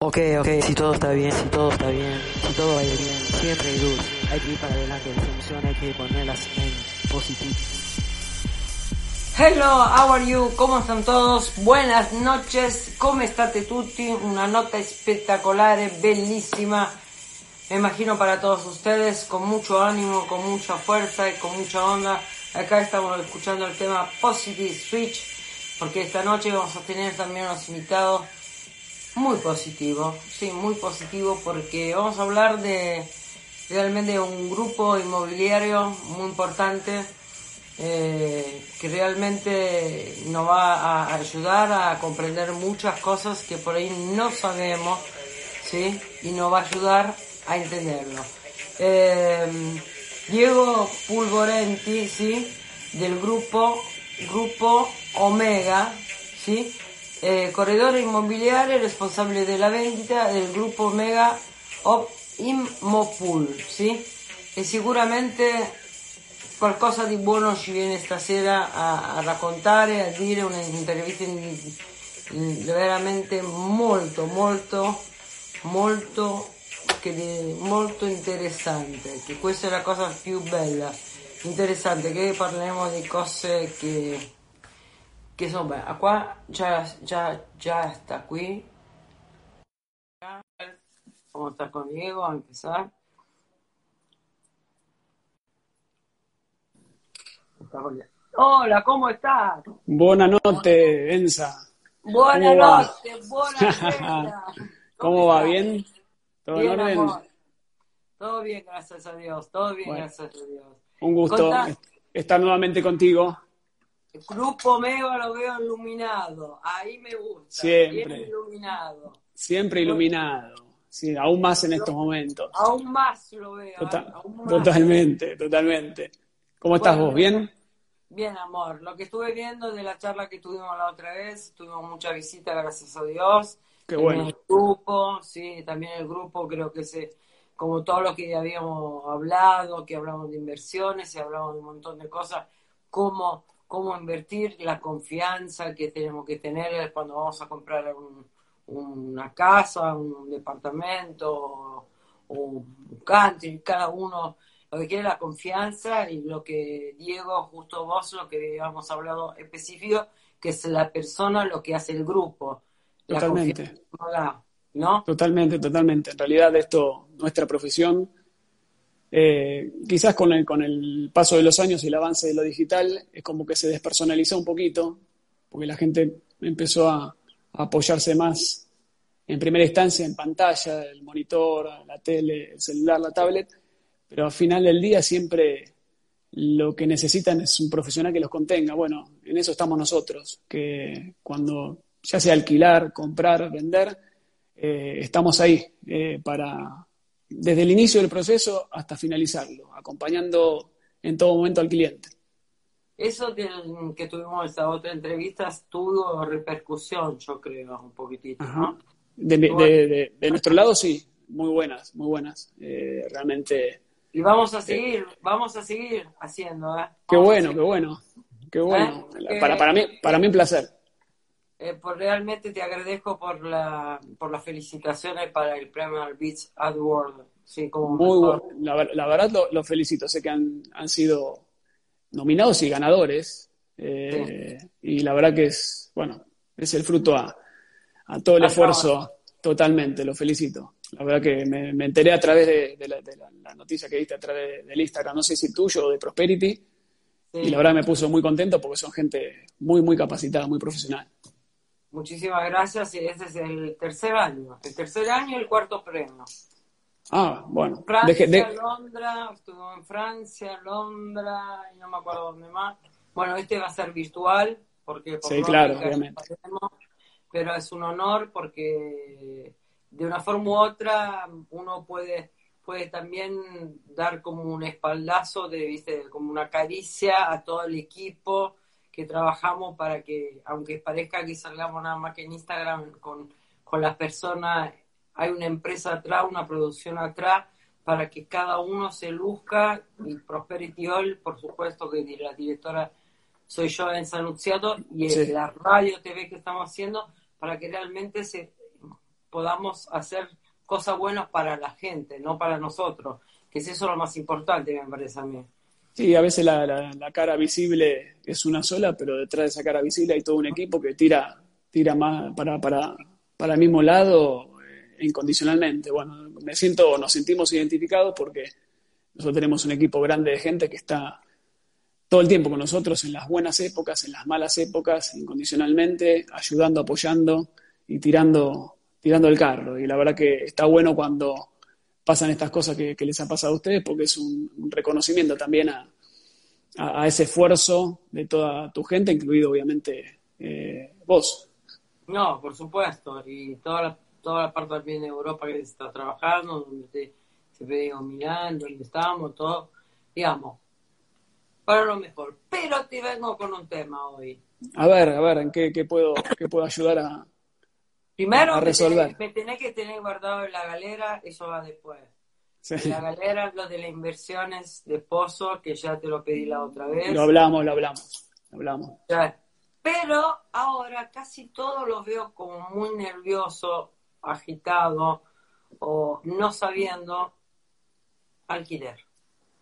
Ok, ok, si todo está bien, si todo está bien, si todo va bien, siempre hay luz, hay que ir para adelante, las emociones hay que ponerlas en positivo. Hello, how are you? ¿Cómo están todos? Buenas noches, ¿come state tutti? Una nota espectacular, bellísima, me imagino para todos ustedes, con mucho ánimo, con mucha fuerza y con mucha onda. Acá estamos escuchando el tema Positive Switch, porque esta noche vamos a tener también unos invitados muy positivo, sí, muy positivo porque vamos a hablar de realmente un grupo inmobiliario muy importante eh, que realmente nos va a ayudar a comprender muchas cosas que por ahí no sabemos, ¿sí? Y nos va a ayudar a entenderlo. Eh, Diego Pulvorenti, ¿sí? Del grupo, grupo Omega, ¿sí? Eh, corredore immobiliare responsabile della vendita del gruppo Mega of Immopool, sì? E sicuramente qualcosa di buono ci viene stasera a, a raccontare, a dire un'intervista in, in, veramente molto, molto, molto, che, molto interessante, che questa è la cosa più bella, interessante, che parliamo di cose che que son, bueno, acá ya, ya, ya está aquí. ¿Cómo estás con Diego? A empezar. Hola, ¿cómo estás? Buenas noches, Enza. Buenas noches, buenas noches. ¿Cómo va? ¿Bien? ¿Todo bien, en orden? Todo bien, gracias a Dios. Todo bien, gracias a Dios. Un gusto estar nuevamente contigo. El grupo Mega lo veo iluminado, ahí me gusta. Siempre. iluminado. Siempre iluminado. Sí, aún más en estos momentos. Aún más lo veo. Totalmente, totalmente. ¿Cómo estás vos? ¿Bien? Bien, amor. Lo que estuve viendo de la charla que tuvimos la otra vez, tuvimos mucha visita, gracias a Dios. Qué bueno. El grupo, sí, también el grupo creo que se, como todo lo que ya habíamos hablado, que hablamos de inversiones y hablamos de un montón de cosas, cómo cómo invertir, la confianza que tenemos que tener cuando vamos a comprar una casa, un departamento o un country, cada uno lo que quiere la confianza y lo que Diego, justo vos, lo que habíamos hablado específico, que es la persona lo que hace el grupo. Totalmente. ¿no? Totalmente, totalmente. En realidad esto, nuestra profesión, eh, quizás con el, con el paso de los años y el avance de lo digital es como que se despersonalizó un poquito, porque la gente empezó a, apoyarse más en primera instancia en pantalla, el monitor, la tele, el celular, la tablet, pero al final del día siempre lo que necesitan es un profesional que los contenga. Bueno, en eso estamos nosotros, que cuando ya sea alquilar, comprar, vender, eh, estamos ahí eh, para, desde el inicio del proceso hasta finalizarlo, acompañando en todo momento al cliente. Eso que tuvimos esta otra entrevista tuvo repercusión, yo creo, un poquitito, ¿no? De, nuestro lado sí, muy buenas, muy buenas. Eh, realmente. Y vamos a seguir, vamos a seguir haciendo, ¿eh? Qué bueno, qué bueno, qué bueno. ¿Eh? Para, para, mí, para mí un placer. Eh, pues realmente te agradezco por la por las felicitaciones para el premio Beach AdWords. Sí, como Muy La, verdad lo, felicito, sé que han, han sido nominados y ganadores. Eh, y la verdad que es, bueno, es el fruto a, a todo el esfuerzo, totalmente, lo felicito. La verdad que me, enteré a través de, la, noticia que diste a través del Instagram, no sé si tuyo o de Prosperity, y la verdad me puso muy contento porque son gente muy, muy capacitada, muy profesional. Muchísimas gracias y este es el tercer año. El tercer año y el cuarto premio. Ah, bueno. Francia, Londra, estuvo en Francia, Londra, y no me acuerdo dónde más. Bueno, este va a ser virtual, porque sí, claro, obviamente. pero es un honor porque de de una forma u otra uno puede puede también dar como un espaldazo de, ¿viste? como una caricia a todo el equipo que trabajamos para que, aunque parezca que salgamos nada más que en Instagram con, con las personas, hay una empresa atrás, una producción atrás, para que cada uno se luzca y Prosperity All, por supuesto que la directora soy yo en San y la radio TV que estamos haciendo para que realmente se podamos hacer cosas buenas para la gente, no para nosotros, que es eso lo más importante, me parece a mí. Sí, a veces la, cara visible es una sola, pero detrás de esa cara visible hay todo un equipo que tira, tira más para, para, para el mismo lado eh, incondicionalmente. Bueno, me siento, nos sentimos identificados porque nosotros tenemos un equipo grande de gente que está todo el tiempo con nosotros en las buenas épocas, en las malas épocas, incondicionalmente, ayudando, apoyando y tirando tirando el carro. Y la verdad que está bueno cuando pasan estas cosas que, les ha pasado a ustedes, porque es un, reconocimiento también a, a, ese esfuerzo de toda tu gente, incluido obviamente eh, vos. No, por supuesto, y toda la, toda la parte también de Europa que se está trabajando, donde se, ve Milán, donde estamos, todo, digamos, para lo mejor. Pero te vengo con un tema hoy. A ver, a ver, ¿en qué, qué puedo, qué puedo ayudar a, Primero, resolver. Me, tenés, que tener guardado en la galera, eso va después. La galera, lo de las inversiones de Pozo, que ya te lo pedí la otra vez. Lo hablamos, lo hablamos, lo hablamos. Pero ahora casi todo lo veo como muy nervioso, agitado o no sabiendo alquiler.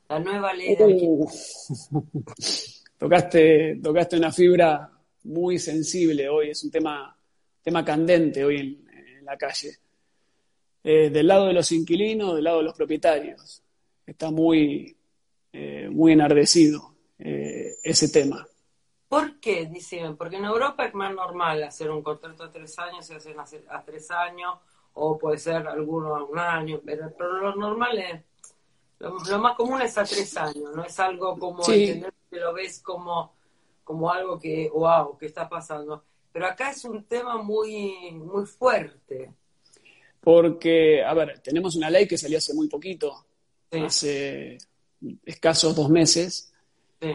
La nueva ley de alquiler. tocaste, tocaste una fibra muy sensible hoy, es un tema tema candente hoy en, la calle. Eh, del lado de los inquilinos, del lado de los propietarios. Está muy, eh, muy enardecido eh, ese tema. ¿Por qué? Dicen, porque en Europa es más normal hacer un contrato a tres años, se hacen a tres años, o puede ser alguno a un año, pero, lo normal es, lo, más común es a tres años, no es algo como que lo ves como, como algo que, wow, que está pasando. Pero acá es un tema muy, muy fuerte. Porque, a ver, tenemos una ley que salió hace muy poquito, hace escasos dos meses. Sí.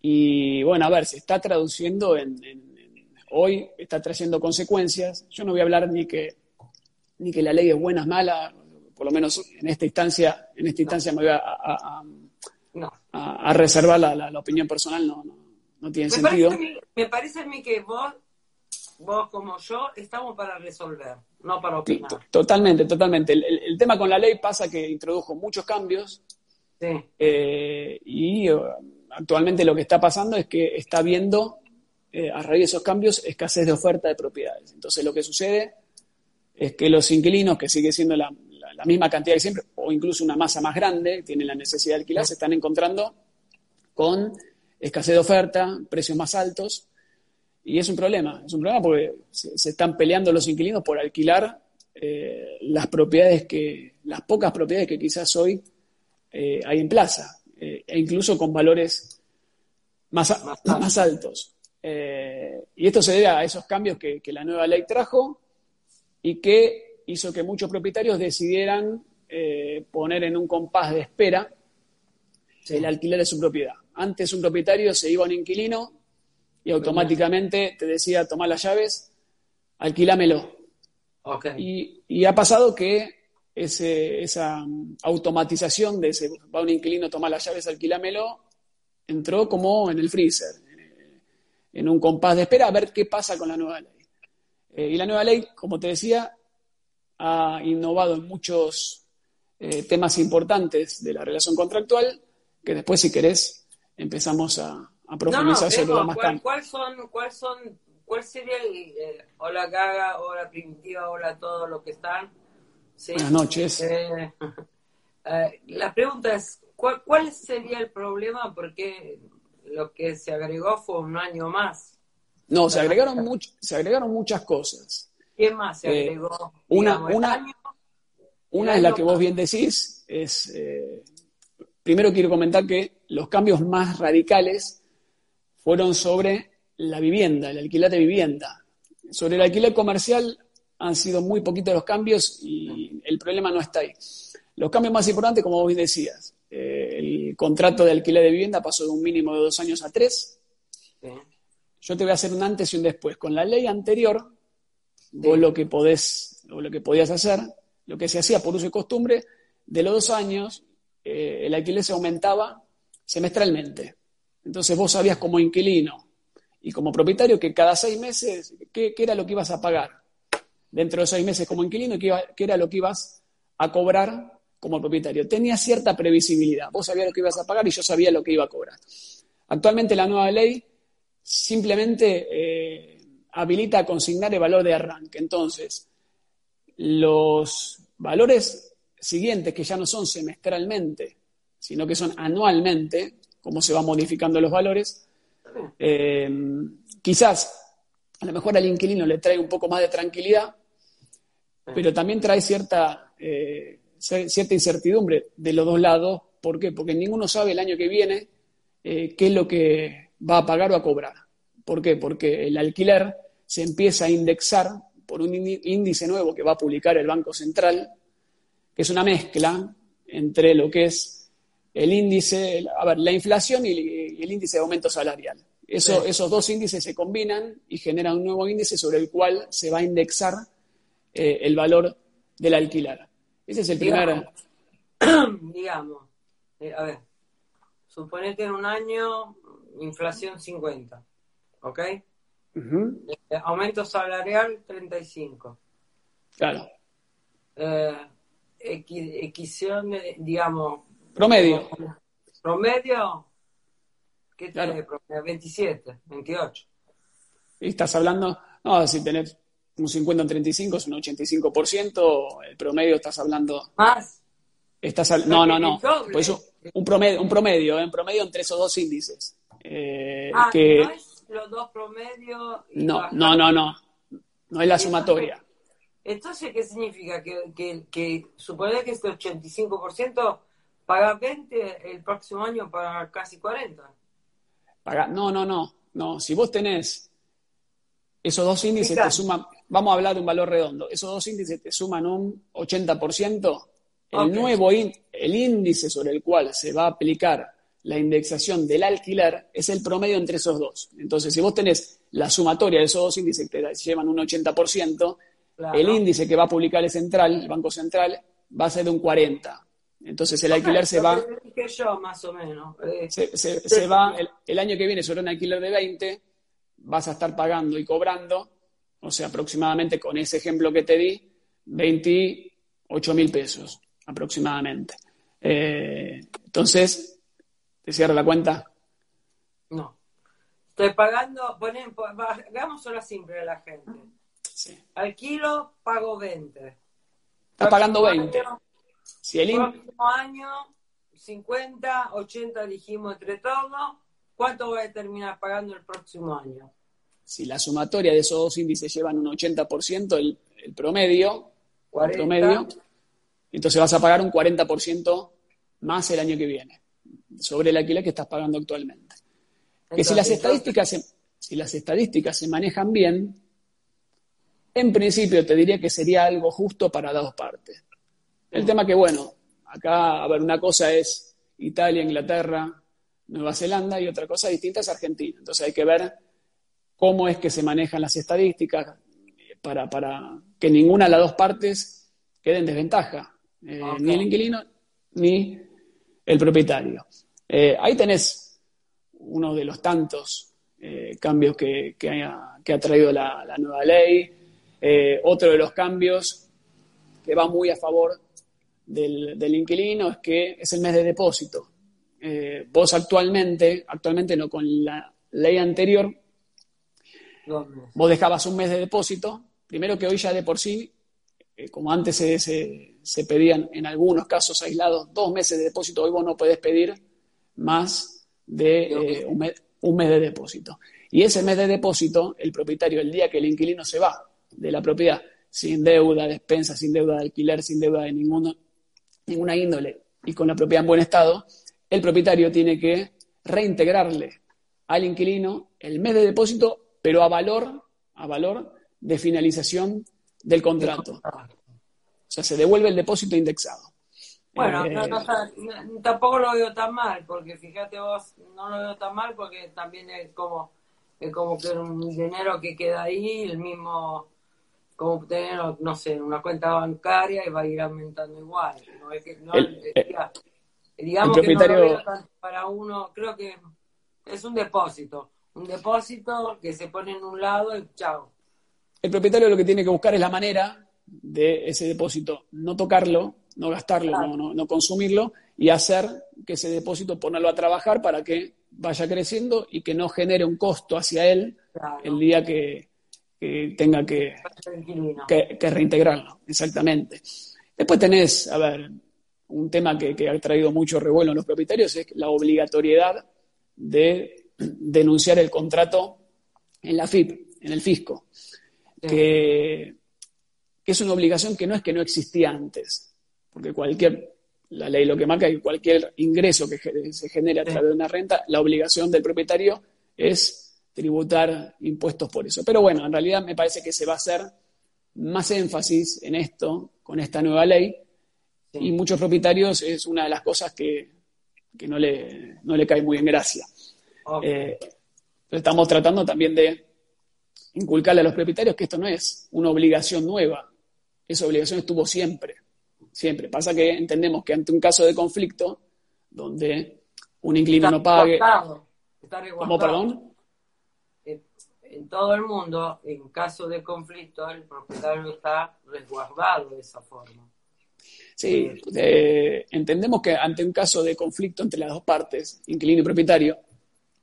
Y bueno, a ver, se está traduciendo en, hoy, está trayendo consecuencias. Yo no voy a hablar ni que, ni que la ley es buena o mala, por lo menos en esta instancia, en esta instancia me voy a, a, reservar la, la, opinión personal, no, no, no tiene sentido. me parece a mí que vos, vos como yo, estamos para resolver, no para opinar. Totalmente, totalmente. El, tema con la ley pasa que introdujo muchos cambios eh, y uh, actualmente lo que está pasando es que está habiendo, eh, a raíz de esos cambios, escasez de oferta de propiedades. Entonces lo que sucede es que los inquilinos, que sigue siendo la, misma cantidad de siempre, o incluso una masa más grande, tienen la necesidad de alquilar, se están encontrando con escasez de oferta, precios más altos, y es un problema, es un problema porque se, están peleando los inquilinos por alquilar eh, las propiedades que, las pocas propiedades que quizás hoy eh, hay en plaza, eh, e incluso con valores más, más, altos. y esto se debe a esos cambios que, la nueva ley trajo y que hizo que muchos propietarios decidieran poner en un compás de espera el alquiler de su propiedad. Antes un propietario se iba a un inquilino y automáticamente te decía, toma las llaves, alquílamelo. Y, ha pasado que ese, esa automatización de ese, va un inquilino, toma las llaves, alquílamelo, entró como en el freezer, eh, en un compás de espera a ver qué pasa con la nueva ley. Eh, y la nueva ley, como te decía, ha innovado en muchos eh, temas importantes de la relación contractual, que después, si querés, empezamos a, profundizar sobre lo más ¿cuál, ¿cuál, son, cuál son, cuál sería el, hola Gaga, hola Primitiva, hola todo lo que están? Buenas noches. Eh, eh, la pregunta es, ¿cuál, ¿cuál sería el problema? Porque lo que se agregó fue un año más. No, se agregaron, se agregaron muchas cosas. ¿Qué más se eh, agregó? una, una, una es la que vos bien decís, es Primero quiero comentar que los cambios más radicales fueron sobre la vivienda, el alquiler de vivienda. Sobre el alquiler comercial han sido muy poquitos los cambios y el problema no está ahí. Los cambios más importantes, como vos decías, eh, el contrato de alquiler de vivienda pasó de un mínimo de dos años a tres. Yo te voy a hacer un antes y un después. Con la ley anterior, vos lo que podés, o lo que podías hacer, lo que se hacía por uso y costumbre, de los dos años, eh, el alquiler se aumentaba semestralmente. Entonces vos sabías como inquilino y como propietario que cada seis meses, qué, era lo que ibas a pagar dentro de seis meses como inquilino y qué, era lo que ibas a cobrar como propietario. Tenía cierta previsibilidad. Vos sabías lo que ibas a pagar y yo sabía lo que iba a cobrar. Actualmente la nueva ley simplemente eh, habilita a consignar el valor de arranque. Entonces, los valores siguientes, que ya no son semestralmente, sino que son anualmente, como se van modificando los valores, eh, quizás a lo mejor al inquilino le trae un poco más de tranquilidad, pero también trae cierta, eh, cierta incertidumbre de los dos lados. ¿Por qué? Porque ninguno sabe el año que viene qué es lo que va a pagar o a cobrar. ¿Por qué? Porque el alquiler se empieza a indexar por un índice nuevo que va a publicar el Banco Central, que es una mezcla entre lo que es el índice, a ver, la inflación y el índice de aumento salarial. Esos dos índices se combinan y generan un nuevo índice sobre el cual se va a indexar eh, el valor del alquiler. Ese es el primer... Digamos, eh, a ver, suponete en un año inflación 50, ¿ok? Eh, aumento salarial 35. Claro. Eh, digamos. Promedio. Promedio. ¿Qué tiene promedio? 27, 28. Y estás hablando, no, si tenés un 50 en 35 es un 85%, el promedio estás hablando. ¿Más? Estás no, no, no. Pues un promedio, un promedio, en promedio entre esos dos índices. Eh, ah, que, ¿no es los dos promedios? No, no, no, no. No es la sumatoria. Entonces, ¿qué significa? Que, que, que supone que este 85% paga 20, el próximo año paga casi 40. Paga, no, no, no. No, si vos tenés esos dos índices te suman, vamos a hablar de un valor redondo, esos dos índices te suman un 80%, el nuevo el índice sobre el cual se va a aplicar la indexación del alquiler es el promedio entre esos dos. Entonces, si vos tenés la sumatoria de esos dos índices que te llevan un 80%, el índice que va a publicar el central, el Banco Central, va a ser de un 40%. Entonces el alquiler se va... Que yo, más o menos. Eh, se, va, el, año que viene sobre un alquiler de 20, vas a estar pagando y cobrando, o sea, aproximadamente con ese ejemplo que te di, 28 mil pesos aproximadamente. Eh, entonces, ¿Te cierra la cuenta? No. Estoy pagando, ponen, hagamos solo simple a la gente. Sí. Al kilo pago 20. Estás pagando 20. si el próximo año 50, 80 dijimos entre todos. ¿Cuánto voy a terminar pagando el próximo año? Si la sumatoria de esos dos índices llevan un 80%, el, el promedio, el promedio, entonces vas a pagar un 40% más el año que viene sobre el alquiler que estás pagando actualmente. que si las, estadísticas se, si las estadísticas se manejan bien, en principio te diría que sería algo justo para las dos partes. El tema que, bueno, acá, a ver, una cosa es Italia, Inglaterra, Nueva Zelanda y otra cosa distinta es Argentina. Entonces hay que ver cómo es que se manejan las estadísticas para, que ninguna de las dos partes quede en desventaja, eh, ni el inquilino ni el propietario. Eh, ahí tenés uno de los tantos eh, cambios que, ha, traído la, nueva ley. Eh, otro de los cambios que va muy a favor del, inquilino es que es el mes de depósito. vos actualmente, actualmente no con la ley anterior, vos dejabas un mes de depósito. Primero que hoy ya de por sí, como antes se, se pedían en algunos casos aislados dos meses de depósito, hoy vos no podés pedir más de eh, un, mes, de depósito. Y ese mes de depósito, el propietario, el día que el inquilino se va de la propiedad, sin deuda, despensa, sin deuda de alquiler, sin deuda de ninguna índole y con la propiedad en buen estado, el propietario tiene que reintegrarle al inquilino el mes de depósito, pero a valor, a valor de finalización del contrato. O sea, se devuelve el depósito indexado. Bueno, Eh, tampoco lo veo tan mal, porque fíjate vos, no lo veo tan mal porque también es como, es como que un dinero que queda ahí, el mismo, como tener, no sé, una cuenta bancaria y va a ir aumentando igual. No es que, no, El- eh, diga- digamos el que no propietario- lo tanto para uno, creo que es un depósito, un depósito que se pone en un lado y chao. El propietario lo que tiene que buscar es la manera de ese depósito, no tocarlo, no gastarlo, no, no- no consumirlo y hacer que ese depósito ponerlo a trabajar para que vaya creciendo y que no genere un costo hacia él Claro. el día que, que tenga que, reintegrarlo, exactamente. Después tenés, a ver, un tema que, que ha traído mucho revuelo en los propietarios es la obligatoriedad de denunciar el contrato en la FIP, en el fisco, Sí. que, es una obligación que no es que no existía antes, porque cualquier, la ley lo que marca es que cualquier ingreso que se genere a través de una renta, la obligación del propietario es tributar impuestos por eso. Pero bueno, en realidad me parece que se va a hacer más énfasis en esto con esta nueva ley Sí. y muchos propietarios es una de las cosas que, que no, le, no le cae muy en gracia. Ok. Eh, pero estamos tratando también de inculcarle a los propietarios que esto no es una obligación nueva, esa obligación estuvo siempre, siempre. Pasa que entendemos que ante un caso de conflicto, donde un inquilino no pague, está ¿cómo, perdón? En, todo el mundo, en caso de conflicto, el propietario está resguardado de esa forma. Sí, eh, entendemos que ante un caso de conflicto entre las dos partes, inquilino y propietario,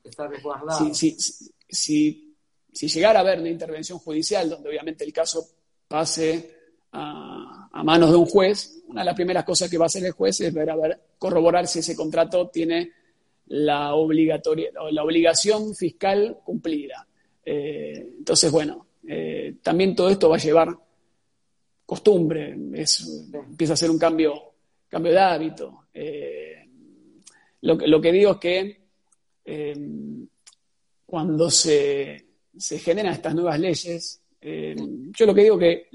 Está resguardado. si, si, si, si llegara a haber una intervención judicial donde obviamente el caso pase a, a manos de un juez, una de las primeras cosas que va a hacer el juez es ver a ver, corroborar si ese contrato tiene la, obligatoria, la obligación fiscal cumplida. Eh, entonces, bueno, eh, también todo esto va a llevar costumbre, empieza a ser un cambio, cambio de hábito. Eh, lo, que- lo que digo es que cuando se, se generan estas nuevas leyes, yo lo que digo que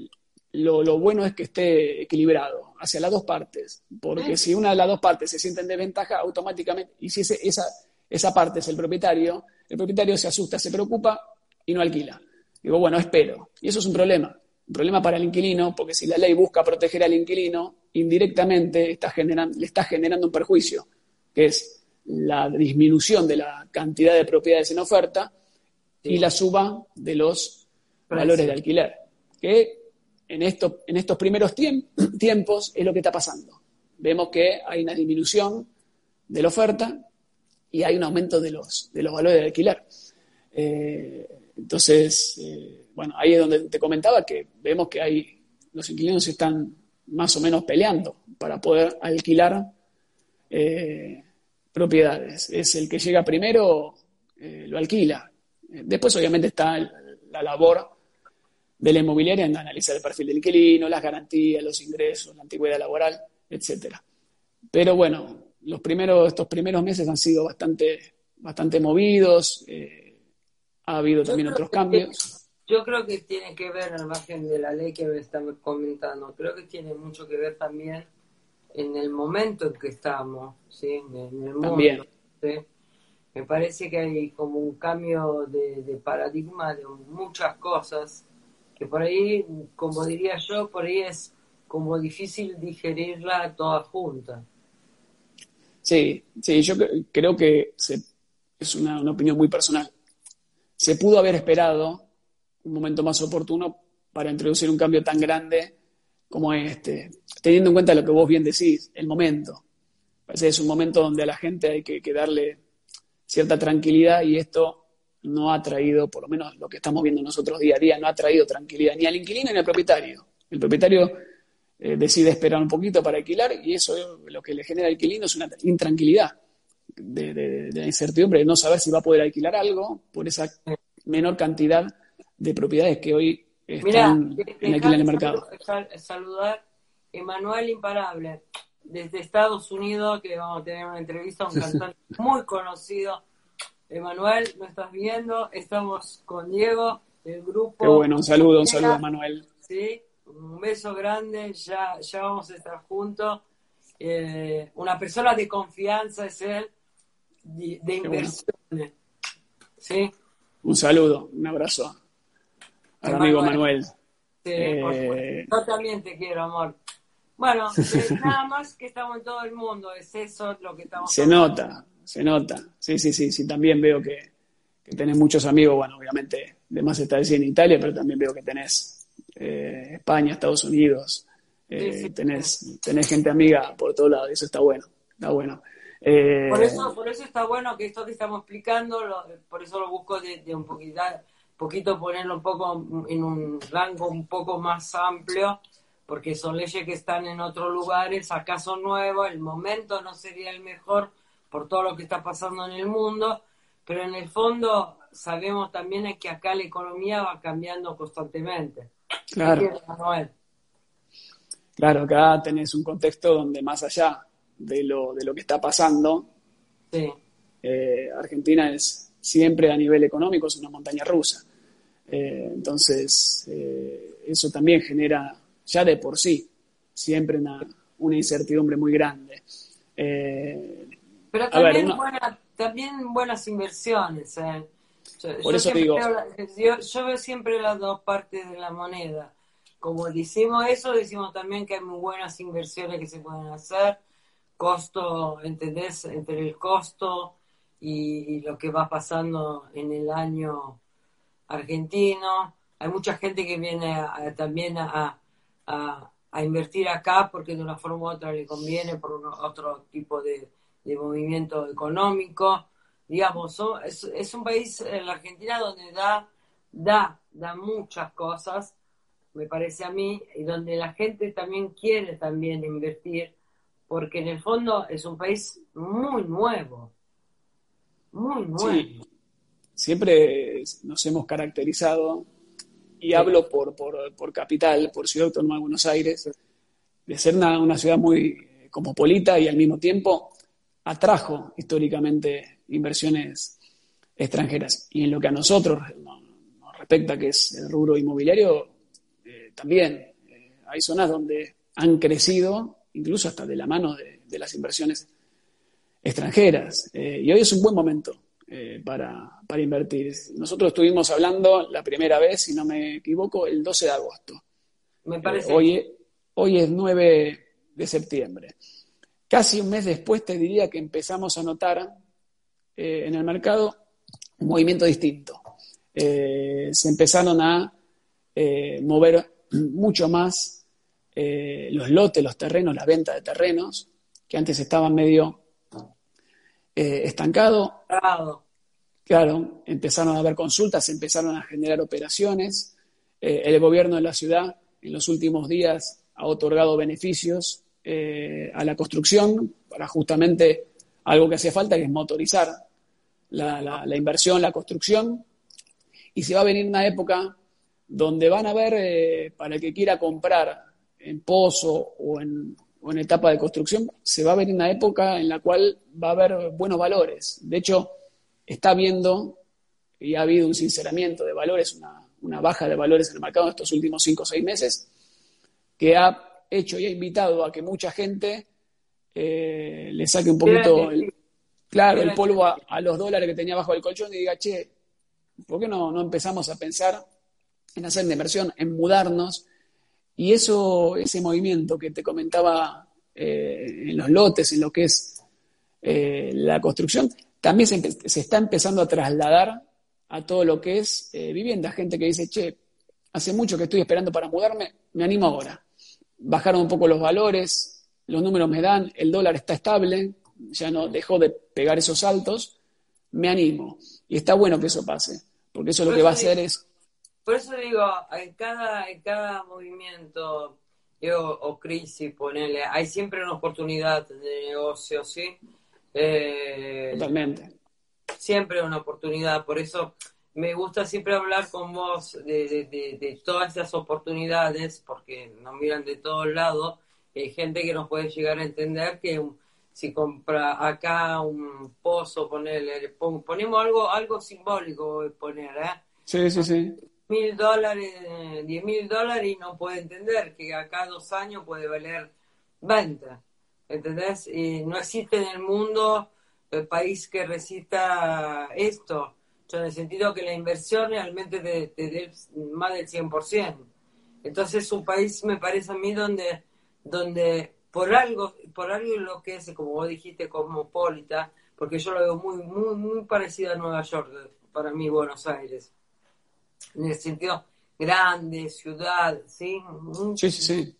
lo, lo bueno es que esté equilibrado hacia las dos partes, porque si una de las dos partes se siente en desventaja, automáticamente, y si ese- esa, esa parte es el propietario, el propietario se asusta, se preocupa y no alquila. Digo, bueno, espero. Y eso es un problema. Un problema para el inquilino, porque si la ley busca proteger al inquilino, indirectamente está generan- le está generando un perjuicio, que es la disminución de la cantidad de propiedades en oferta y la suba de los valores de alquiler. Que en, esto, en estos primeros tiemp- tiempos es lo que está pasando. Vemos que hay una disminución de la oferta y hay un aumento de los, de los valores de alquiler. Eh, entonces, eh, bueno, ahí es donde te comentaba que vemos que hay, los inquilinos están más o menos peleando para poder alquilar eh, propiedades. Es el que llega primero, eh, lo alquila. Después, obviamente, está la labor de la inmobiliaria en analizar el perfil del inquilino, las garantías, los ingresos, la antigüedad laboral, etcétera. Pero bueno, los primeros, estos primeros meses han sido bastante, bastante movidos. Ha habido también otros cambios. Yo creo que tiene que ver, al margen de la ley que me están comentando, creo que tiene mucho que ver también en el momento en que estamos, ¿sí? En el mundo. También. ¿sí? Me parece que hay como un cambio de, de paradigma de muchas cosas, que por ahí, como diría yo, por ahí es como difícil digerirla toda junta. Sí, sí, yo cre- creo que se- es una, una opinión muy personal. Se pudo haber esperado un momento más oportuno para introducir un cambio tan grande como este, teniendo en cuenta lo que vos bien decís, el momento. Parece es un momento donde a la gente hay que, que darle cierta tranquilidad y esto no ha traído, por lo menos lo que estamos viendo nosotros día a día, no ha traído tranquilidad ni al inquilino ni al propietario. El propietario eh, decide esperar un poquito para alquilar y eso lo que le genera al inquilino es una intranquilidad de, de- de la incertidumbre de no saber si va a poder alquilar algo por esa menor cantidad de propiedades que hoy están en alquiler en el mercado. saludar Emanuel Imparable desde Estados Unidos, que vamos a tener una entrevista a un cantante muy conocido. Emanuel, ¿me estás viendo? Estamos con Diego, del grupo. Qué bueno, un saludo, un saludo a Manuel. Sí, un beso grande, ya, ya vamos a estar juntos. Eh, una persona de confianza es él, de, de inversiones. ¿Sí? Un saludo, un abrazo al amigo Manuel. Sí, eh... Yo también te quiero, amor. Bueno, nada más que estamos en todo el mundo, es eso lo que estamos Se nota, se nota. Sí, sí, sí, sí, también veo que, que tenés muchos amigos, bueno, obviamente, de más está en Italia, pero también veo que tenés eh, España, Estados Unidos, eh, Tenés, tenés gente amiga por todos lados, eso está bueno, está bueno. Eh, por, eso, por eso está bueno que esto que estamos explicando, por eso lo busco de, un poquito, poquito ponerlo un poco en un rango un poco más amplio, porque son leyes que están en otros lugares, acá son nuevos, el momento no sería el mejor por todo lo que está pasando en el mundo, pero en el fondo sabemos también que acá la economía va cambiando constantemente. Claro. Claro, acá tenés un contexto donde más allá de lo, de lo que está pasando, eh, Argentina es siempre a nivel económico es una montaña rusa. Eh, entonces, eh, eso también genera, ya de por sí, siempre una, una incertidumbre muy grande. Pero también, también buenas inversiones. Yo, por eso digo. yo veo siempre las dos partes de la moneda como decimos eso, decimos también que hay muy buenas inversiones que se pueden hacer, costo, ¿entendés? Entre el costo y, lo que va pasando en el año argentino. Hay mucha gente que viene también a, invertir acá porque de una forma u otra le conviene por otro tipo de, movimiento económico. Digamos, es, es un país, en la Argentina, donde da, da, da muchas cosas me parece a mí, y donde la gente también quiere también invertir, porque en el fondo es un país muy nuevo, muy nuevo. Sí. Siempre nos hemos caracterizado, y hablo por, por, capital, por Ciudad Autónoma de Buenos Aires, de ser una, ciudad muy cosmopolita y al mismo tiempo atrajo históricamente inversiones extranjeras. Y en lo que a nosotros nos respecta, que es el rubro inmobiliario, también eh, hay zonas donde han crecido, incluso hasta de la mano de, las inversiones extranjeras. Eh, y hoy es un buen momento eh, para, invertir. Nosotros estuvimos hablando la primera vez, si no me equivoco, el 12 de agosto. Me parece. hoy, hoy es 9 de septiembre. Casi un mes después te diría que empezamos a notar en el mercado un movimiento distinto. se empezaron a mover mucho más eh, los lotes, los terrenos, las ventas de terrenos, que antes estaban medio eh, estancados. Claro, empezaron a haber consultas, empezaron a generar operaciones. Eh, el gobierno de la ciudad en los últimos días ha otorgado beneficios a la construcción para justamente algo que hace falta, que es motorizar la, la inversión, la construcción. Y se va a venir una época donde van a ver, eh, para el que quiera comprar en pozo o en, etapa de construcción, se va a ver una época en la cual va a haber buenos valores. De hecho, está viendo y ha habido un sinceramiento de valores, una, baja de valores en el mercado en estos últimos cinco o seis meses, que ha hecho y ha invitado a que mucha gente eh, le saque un poquito, el, claro, el polvo a, los dólares que tenía bajo el colchón y diga, che, ¿por qué no, no empezamos a pensar en hacer de inversión, en mudarnos. Y eso, ese movimiento que te comentaba eh, en los lotes, en lo que es eh, la construcción, también se, está empezando a trasladar a todo lo que es eh, vivienda. Gente que dice, che, hace mucho que estoy esperando para mudarme, me animo ahora. Bajaron un poco los valores, los números me dan, el dólar está estable, ya no dejó de pegar esos saltos, me animo. Y está bueno que eso pase, porque eso lo que va a hacer es por eso digo, en cada, en cada movimiento o crisis, ponele, hay siempre una oportunidad de negocio, ¿sí? Eh, Totalmente. Siempre una oportunidad, por eso me gusta siempre hablar con vos de, de, todas esas oportunidades, porque nos miran de todos lados, hay gente que nos puede llegar a entender que si compra acá un pozo, ponerle, ponemos algo, algo simbólico, poner, ¿eh? Sí, sí, sí mil dólares, diez mil dólares y no puede entender que acá dos años puede valer 20. ¿Entendés? Y no existe en el mundo el país que recita esto. en el sentido que la inversión realmente te, dé más del 100%. Entonces es un país, me parece a mí, donde, donde por algo, por algo lo que es, como vos dijiste, cosmopolita, porque yo lo veo muy, muy, muy parecido a Nueva York, para mí Buenos Aires. En el sentido grande, ciudad, ¿sí? Sí, sí, sí.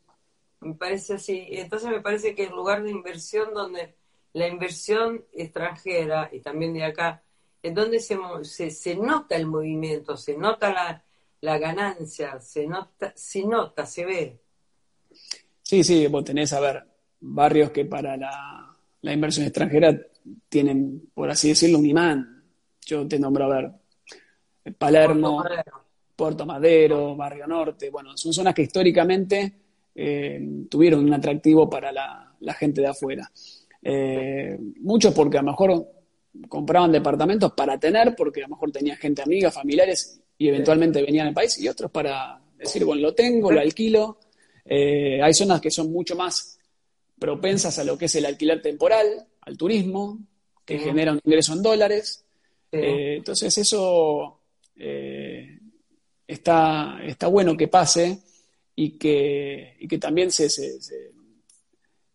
Me parece así. Entonces me parece que el lugar de inversión donde la inversión extranjera y también de acá, en donde se, se, nota el movimiento, se nota la, ganancia, se nota, se nota, se ve. Sí, sí, vos tenés, a ver, barrios que para la, inversión extranjera tienen, por así decirlo, un imán. Yo te nombro, a ver, Palermo, Puerto Madero, Barrio Norte, bueno, son zonas que históricamente eh, tuvieron un atractivo para la gente de afuera. Eh, muchos porque a lo mejor compraban departamentos para tener, porque a lo mejor tenía gente amiga, familiares, y eventualmente venían al país, y otros para decir, bueno, lo tengo, lo alquilo. Eh, hay zonas que son mucho más propensas a lo que es el alquiler temporal, al turismo, que genera un ingreso en dólares. Eh, entonces eso está, está bueno que pase y que, y que también se, se, se,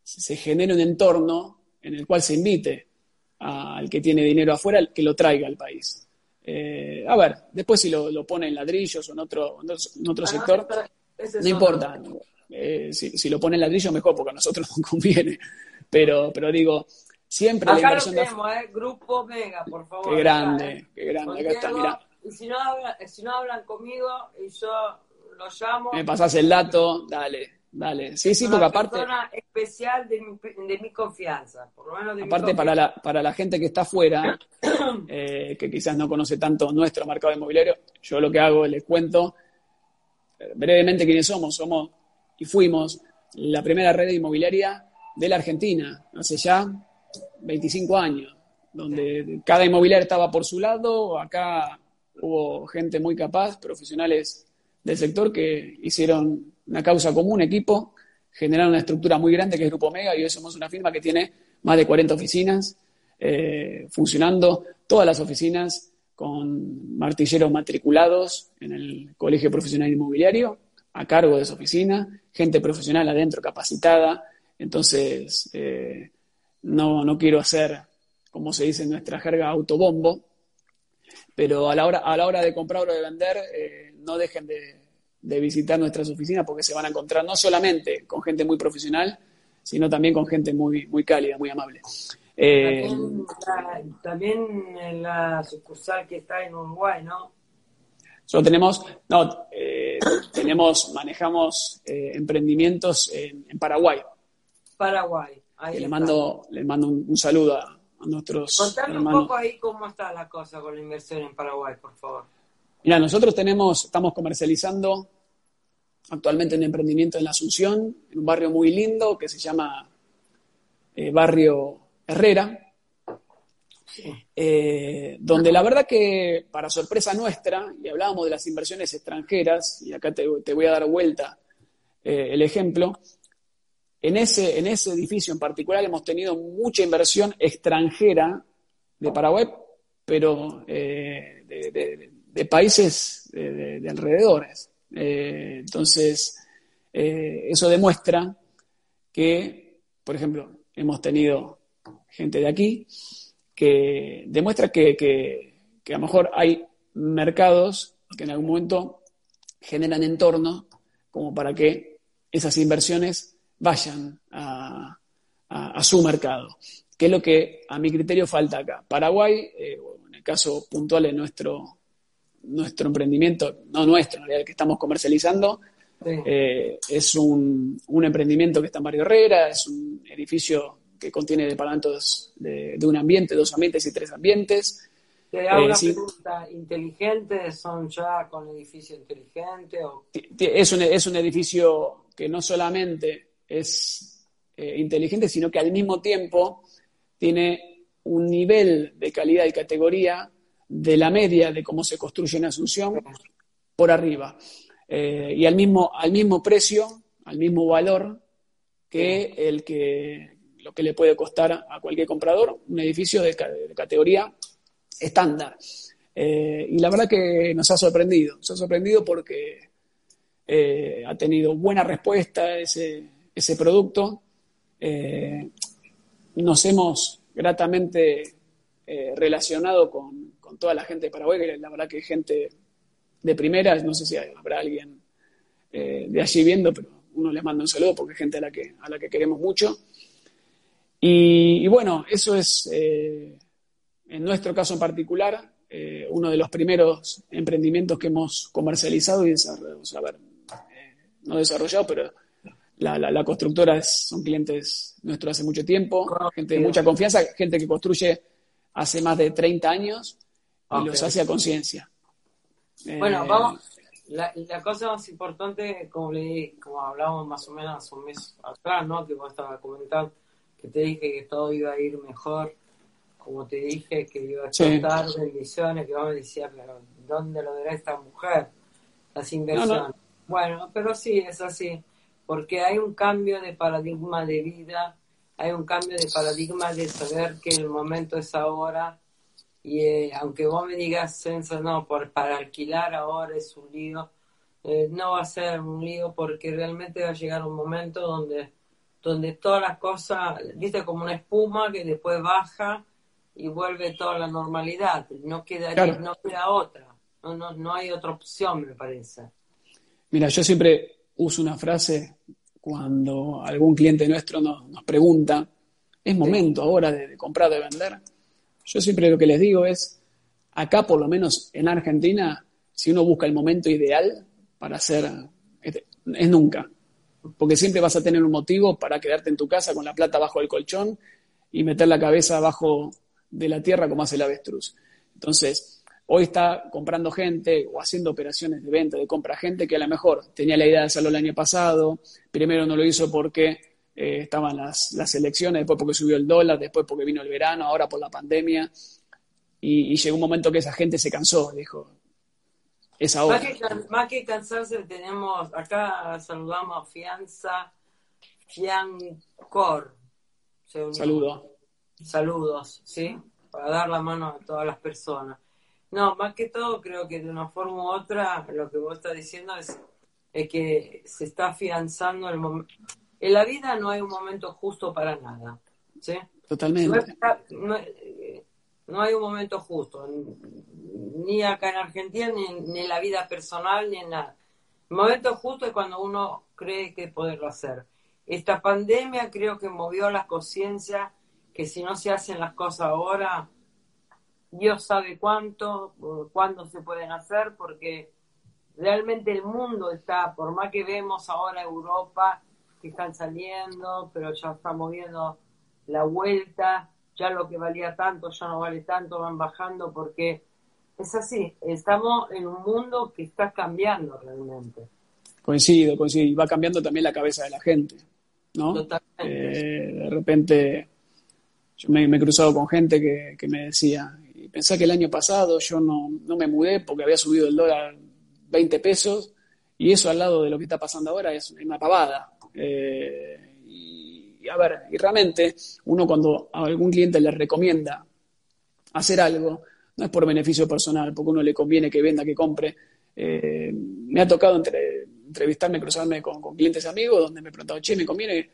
se genere un entorno en el cual se invite al que tiene dinero afuera que lo traiga al país. Eh, a ver, después si lo, pone en ladrillos o en otro, en otro ah, sector, no importa. Eh, si, lo pone en ladrillos, mejor, porque a nosotros nos conviene. Pero, pero digo, siempre la inversión lo tenemos, eh, Grupo Mega, por favor. Qué grande, qué grande. Acá está, mira. Y si no, si no hablan conmigo y yo lo llamo. Me pasás el dato, dale. Dale, sí, sí, porque aparte. persona especial de mi, confianza, por lo menos de Aparte, para, la, para la gente que está afuera, eh, que quizás no conoce tanto nuestro mercado inmobiliario, yo lo que hago, les cuento eh, brevemente quiénes somos. Somos y fuimos la primera red inmobiliaria de la Argentina, hace ya 25 años, donde cada inmobiliario estaba por su lado, acá hubo gente muy capaz, profesionales del sector que hicieron una causa común, equipo, generaron una estructura muy grande que es Grupo Mega y hoy somos una firma que tiene más de 40 oficinas eh, funcionando, todas las oficinas con martilleros matriculados en el Colegio Profesional Inmobiliario, a cargo de esa oficina, gente profesional adentro capacitada. Entonces, eh, no, no quiero hacer, como se dice en nuestra jerga, autobombo, pero a la hora, a la hora de comprar o de vender, eh, no dejen de, de visitar nuestras oficinas porque se van a encontrar no solamente con gente muy profesional, sino también con gente muy, muy cálida, muy amable. Eh, también, en la sucursal que está en Uruguay, ¿no? Solo tenemos, no, eh, tenemos, manejamos eh, emprendimientos en, Paraguay. Paraguay. Ahí le mando, le mando un, saludo a, nuestros Contame un poco ahí cómo está la cosa con la inversión en Paraguay, por favor. Mira, nosotros tenemos, estamos comercializando actualmente un emprendimiento en la Asunción, en un barrio muy lindo que se llama eh, Barrio Herrera, eh, donde la verdad que, para sorpresa nuestra, y hablábamos de las inversiones extranjeras, y acá te, voy a dar vuelta eh, el ejemplo, en ese, en ese edificio en particular hemos tenido mucha inversión extranjera de Paraguay, pero de, de países de, alrededores. Eh, entonces, eh, eso demuestra que, por ejemplo, hemos tenido gente de aquí que demuestra que, a lo mejor hay mercados que en algún momento generan entorno como para que esas inversiones vayan a, su mercado, que es lo que a mi criterio falta acá. Paraguay, eh, en el caso puntual de nuestro nuestro emprendimiento, no nuestro, en el que estamos comercializando, eh, es un, emprendimiento que está en Barrio Herrera, es un edificio que contiene departamentos de, un ambiente, dos ambientes y tres ambientes. Te hago una eh, pregunta, ¿inteligentes son ya con edificio inteligente? Es, un, es un edificio que no solamente es eh, inteligente, sino que al mismo tiempo tiene un nivel de calidad y categoría de la media de cómo se construye en Asunción por arriba. Eh, y al mismo, al mismo precio, al mismo valor que el que lo que le puede costar a cualquier comprador un edificio de, categoría estándar. Eh, y la verdad que nos ha sorprendido, nos ha sorprendido porque ha tenido buena respuesta ese, ese producto. nos hemos gratamente relacionado con, con, toda la gente de Paraguay, que la verdad que es gente de primera, no sé si habrá alguien eh, de allí viendo, pero uno les manda un saludo porque es gente a la que, a la que queremos mucho. Y, bueno, eso es, eh, en nuestro caso en particular, eh, uno de los primeros emprendimientos que hemos comercializado y desarrollado, no desarrollado, pero la, la, constructora son clientes nuestros hace mucho tiempo, gente de mucha confianza, gente que construye hace más de 30 años y los hace a conciencia. Bueno, eh, vamos. La, cosa más importante, como le como hablábamos más o menos un mes atrás, ¿no? Que vos estabas comentando, que te dije que todo iba a ir mejor, como te dije que iba a explotar bendiciones, que vos me decías, pero ¿dónde lo verá esta mujer? Las inversiones. Bueno, pero sí, es así, porque hay un cambio de paradigma de vida, hay un cambio de paradigma de saber que el momento es ahora, y eh, aunque vos me digas, Censo, no, por, para alquilar ahora es un lío, eh, no va a ser un lío porque realmente va a llegar un momento donde, donde todas las cosas, viste, como una espuma que después baja y vuelve toda la normalidad. No queda, no queda otra. No, no, no hay otra opción, me parece. Mira, yo siempre uso una frase cuando algún cliente nuestro nos, nos pregunta, ¿es momento ahora de, de comprar, de vender? Yo siempre lo que les digo es, acá por lo menos en Argentina, si uno busca el momento ideal para hacer, este, es nunca. Porque siempre vas a tener un motivo para quedarte en tu casa con la plata bajo el colchón y meter la cabeza abajo de la tierra como hace el avestruz. Entonces, hoy está comprando gente o haciendo operaciones de venta, de compra gente que a lo mejor tenía la idea de hacerlo el año pasado, primero no lo hizo porque eh, estaban las, las, elecciones, después porque subió el dólar, después porque vino el verano, ahora por la pandemia. Y, llegó un momento que esa gente se cansó, dijo, es ahora. Más que, cansarse, tenemos, acá saludamos a Fianza, Fiancor. Saludos. Saludos, ¿sí? Para dar la mano a todas las personas. No, más que todo creo que de una forma u otra lo que vos estás diciendo es, es que se está afianzando el momento en la vida no hay un momento justo para nada. ¿sí? Totalmente. No, hay un momento justo, ni acá en Argentina, ni, en la vida personal, ni en nada. El momento justo es cuando uno cree que poderlo hacer. Esta pandemia creo que movió la conciencia que si no se hacen las cosas ahora, Dios sabe cuánto, cuándo se pueden hacer, porque realmente el mundo está, por más que vemos ahora Europa, que están saliendo, pero ya estamos viendo la vuelta, ya lo que valía tanto ya no vale tanto, van bajando porque es así, estamos en un mundo que está cambiando realmente. Coincido, coincido, y va cambiando también la cabeza de la gente, ¿no? Totalmente. Eh, de repente, yo me, he cruzado con gente que, me decía, y pensé que el año pasado yo no, no me mudé porque había subido el dólar 20 pesos, y eso al lado de lo que está pasando ahora es una pavada. Eh, y, a ver, y realmente uno cuando a algún cliente le recomienda hacer algo, no es por beneficio personal, porque uno le conviene que venda, que compre. Eh, me ha tocado entre, entrevistarme, cruzarme con, clientes amigos, donde me he preguntado, che, me conviene,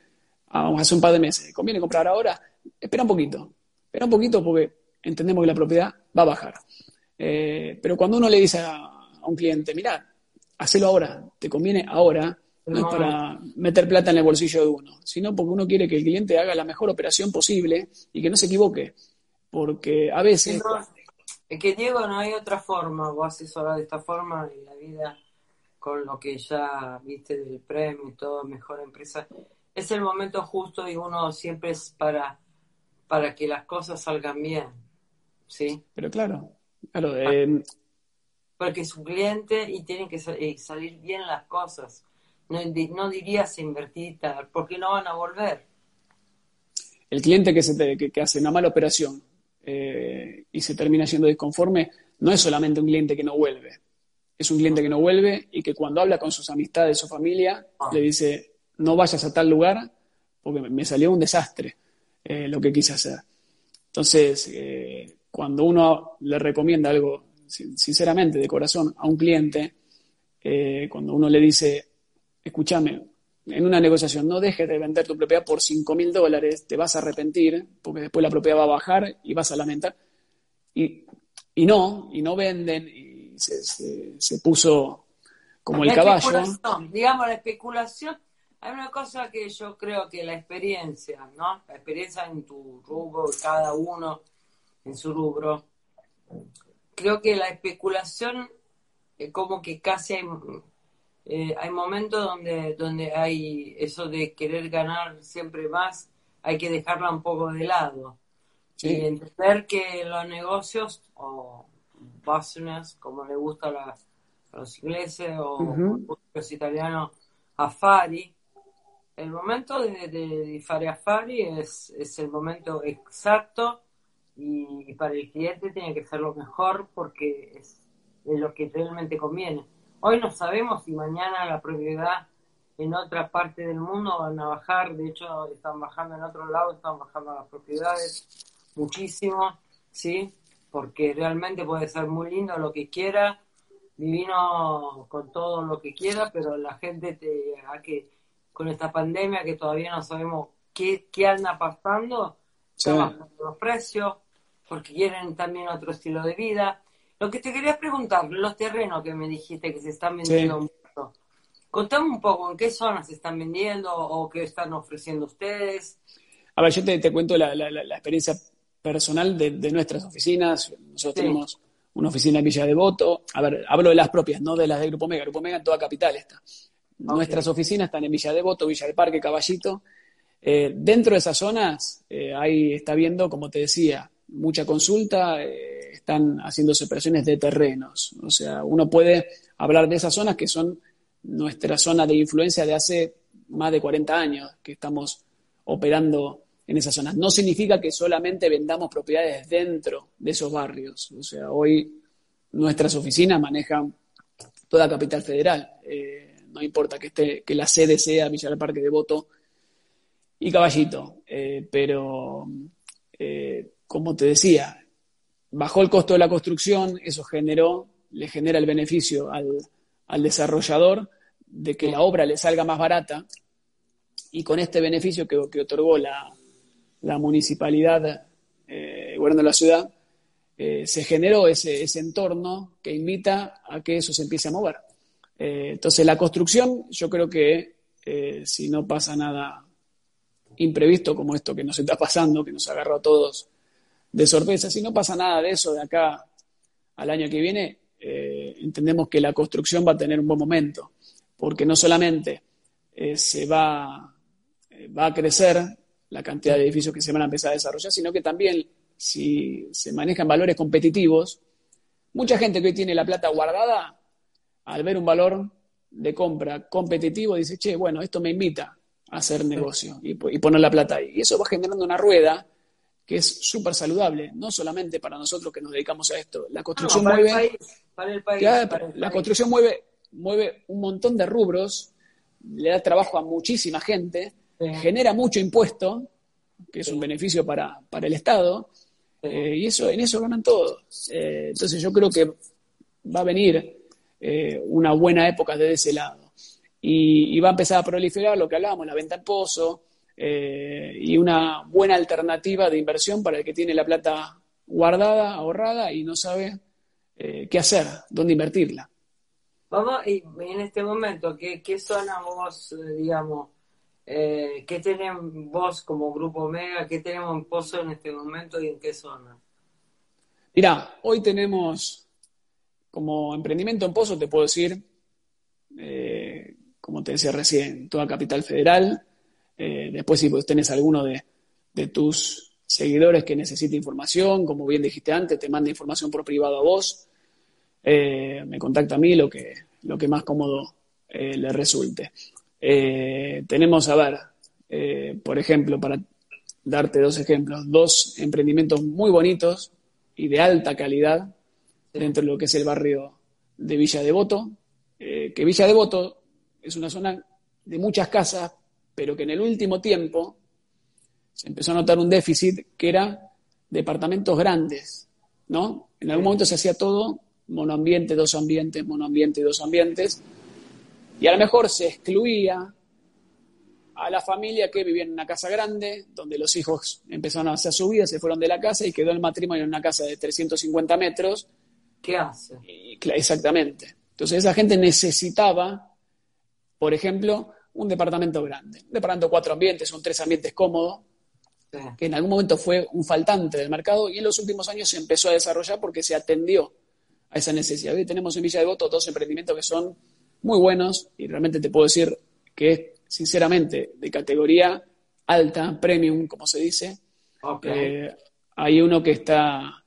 hace un par de meses, ¿conviene comprar ahora? Espera un poquito, espera un poquito porque entendemos que la propiedad va a bajar. Eh, pero cuando uno le dice a, a un cliente, mira, hacelo ahora, te conviene ahora, no es para meter plata en el bolsillo de uno, sino porque uno quiere que el cliente haga la mejor operación posible y que no se equivoque. Porque a veces. es que Diego, no hay otra forma, vos haces ahora de esta forma en la vida, con lo que ya viste del premio y todo, mejor empresa. Es el momento justo y uno siempre es para, para que las cosas salgan bien. ¿Sí? Pero claro, claro. Eh, porque es un cliente y tienen que eh, salir bien las cosas no, no dirías invertir, porque no van a volver. El cliente que, se que, hace una mala operación eh, y se termina siendo disconforme, no es solamente un cliente que no vuelve. es un cliente que no vuelve y que cuando habla con sus amistades o familia Ah. le dice, no vayas a tal lugar porque me- me salió un desastre eh, lo que quise hacer. Entonces, eh, cuando uno le recomienda algo, sin- sinceramente, de corazón, a un cliente, eh, cuando uno le dice, escúchame, en una negociación no dejes de vender tu propiedad por 5 mil dólares, te vas a arrepentir, porque después la propiedad va a bajar y vas a lamentar. Y, y no, y no venden, y se, se- se puso como el caballo. digamos, la especulación. Hay una cosa que yo creo que la experiencia, ¿no? La experiencia en tu rubro, cada uno en su rubro. Creo que la especulación, eh, como que casi hay, eh, hay momentos donde, donde hay eso de querer ganar siempre más, hay que dejarla un poco de lado. Sí. Y entender que los negocios, o business, como le gusta a, la- a los ingleses, o los italianos, affari, el momento de, de, affari es, es el momento exacto y, para el cliente tiene que ser lo mejor porque es, lo que realmente conviene. Hoy no sabemos si mañana la propiedad en otra parte del mundo van a bajar, de hecho están bajando en otro lado, están bajando las propiedades muchísimo, ¿sí? Porque realmente puede ser muy lindo lo que quiera, divino con todo lo que quiera, pero la gente te a que con esta pandemia que todavía no sabemos qué, qué anda pasando, Sí. están bajando los precios, porque quieren también otro estilo de vida. Lo que te quería preguntar, los terrenos que me dijiste que se están vendiendo Sí. mucho, contame un poco en qué zonas se están vendiendo o qué están ofreciendo ustedes. A ver, yo te, te cuento la, la- experiencia personal de, de nuestras oficinas. Nosotros Sí. tenemos una oficina en Villa Devoto. A ver, hablo de las propias, no de las de Grupo Mega. Grupo Mega en toda capital está. Nuestras oficinas están en Villa Devoto, Villa del Parque, Caballito. Eh, dentro de esas zonas, eh, ahí está viendo, como te decía, mucha consulta, eh, están haciéndose operaciones de terrenos. O sea, uno puede hablar de esas zonas que son nuestra zona de influencia de hace más de 40 años que estamos operando en esas zonas. No significa que solamente vendamos propiedades dentro de esos barrios. O sea, hoy nuestras oficinas manejan toda Capital Federal. Eh, no importa que, esté, que la sede sea Villa del Parque de Voto y Caballito. Eh, pero, como te decía, bajó el costo de la construcción, eso generó, le genera el beneficio al, al desarrollador de que la obra le salga más barata y con este beneficio que, que otorgó la, la municipalidad, eh, gobierno de la ciudad, eh, se generó ese, ese, entorno que invita a que eso se empiece a mover. Eh, entonces, la construcción, yo creo que eh, si no pasa nada imprevisto como esto que nos está pasando, que nos agarró a todos de sorpresa, si no pasa nada de eso de acá al año que viene, eh, entendemos que la construcción va a tener un buen momento, porque no solamente eh, se va, va a crecer la cantidad de edificios que se van a empezar a desarrollar, sino que también si se manejan valores competitivos, mucha gente que hoy tiene la plata guardada, al ver un valor de compra competitivo, dice, che, bueno, esto me invita a hacer negocio y, y poner la plata ahí. Y eso va generando una rueda que es súper saludable, no solamente para nosotros que nos dedicamos a esto. La construcción no, para mueve. El país, para el país, claro, para el la construcción mueve, mueve un montón de rubros, le da trabajo a muchísima gente, Sí. genera mucho impuesto, que es un beneficio para, para el Estado, eh, y eso, en eso ganan todos. Eh, entonces yo creo que va a venir eh, una buena época desde ese lado. Y, y, va a empezar a proliferar lo que hablábamos, la venta en pozo, eh, y una buena alternativa de inversión para el que tiene la plata guardada, ahorrada y no sabe eh, qué hacer, dónde invertirla. Vamos, y en este momento, ¿qué, qué zona vos, eh, digamos, eh, qué tenemos vos como Grupo Omega, qué tenemos en Pozo en este momento y en qué zona? Mirá, hoy tenemos como emprendimiento en Pozo, te puedo decir, eh, como te decía recién, toda Capital Federal. Eh, después, si vos tenés alguno de, tus seguidores que necesite información, como bien dijiste antes, te manda información por privado a vos. Eh, me contacta a mí lo que, lo que más cómodo eh, le resulte. Tenemos, a ver, por ejemplo, para darte dos ejemplos, dos emprendimientos muy bonitos y de alta calidad dentro de lo que es el barrio de Villa Devoto, que Villa Devoto es una zona de muchas casas, pero que en el último tiempo se empezó a notar un déficit que era departamentos grandes, ¿no? En algún momento se hacía todo monoambiente, dos ambientes, monoambiente y dos ambientes, y a lo mejor se excluía a la familia que vivía en una casa grande, donde los hijos empezaron a hacer su vida, se fueron de la casa y quedó el matrimonio en una casa de 350 metros. ¿Qué hace? exactamente. Entonces esa gente necesitaba, por ejemplo, un departamento grande. Un departamento de cuatro ambientes, son tres ambientes cómodos, que en algún momento fue un faltante del mercado y en los últimos años se empezó a desarrollar porque se atendió a esa necesidad. Hoy tenemos en Villa de Voto dos emprendimientos que son muy buenos y realmente te puedo decir que es sinceramente de categoría alta, premium, como se dice. Eh, hay uno que está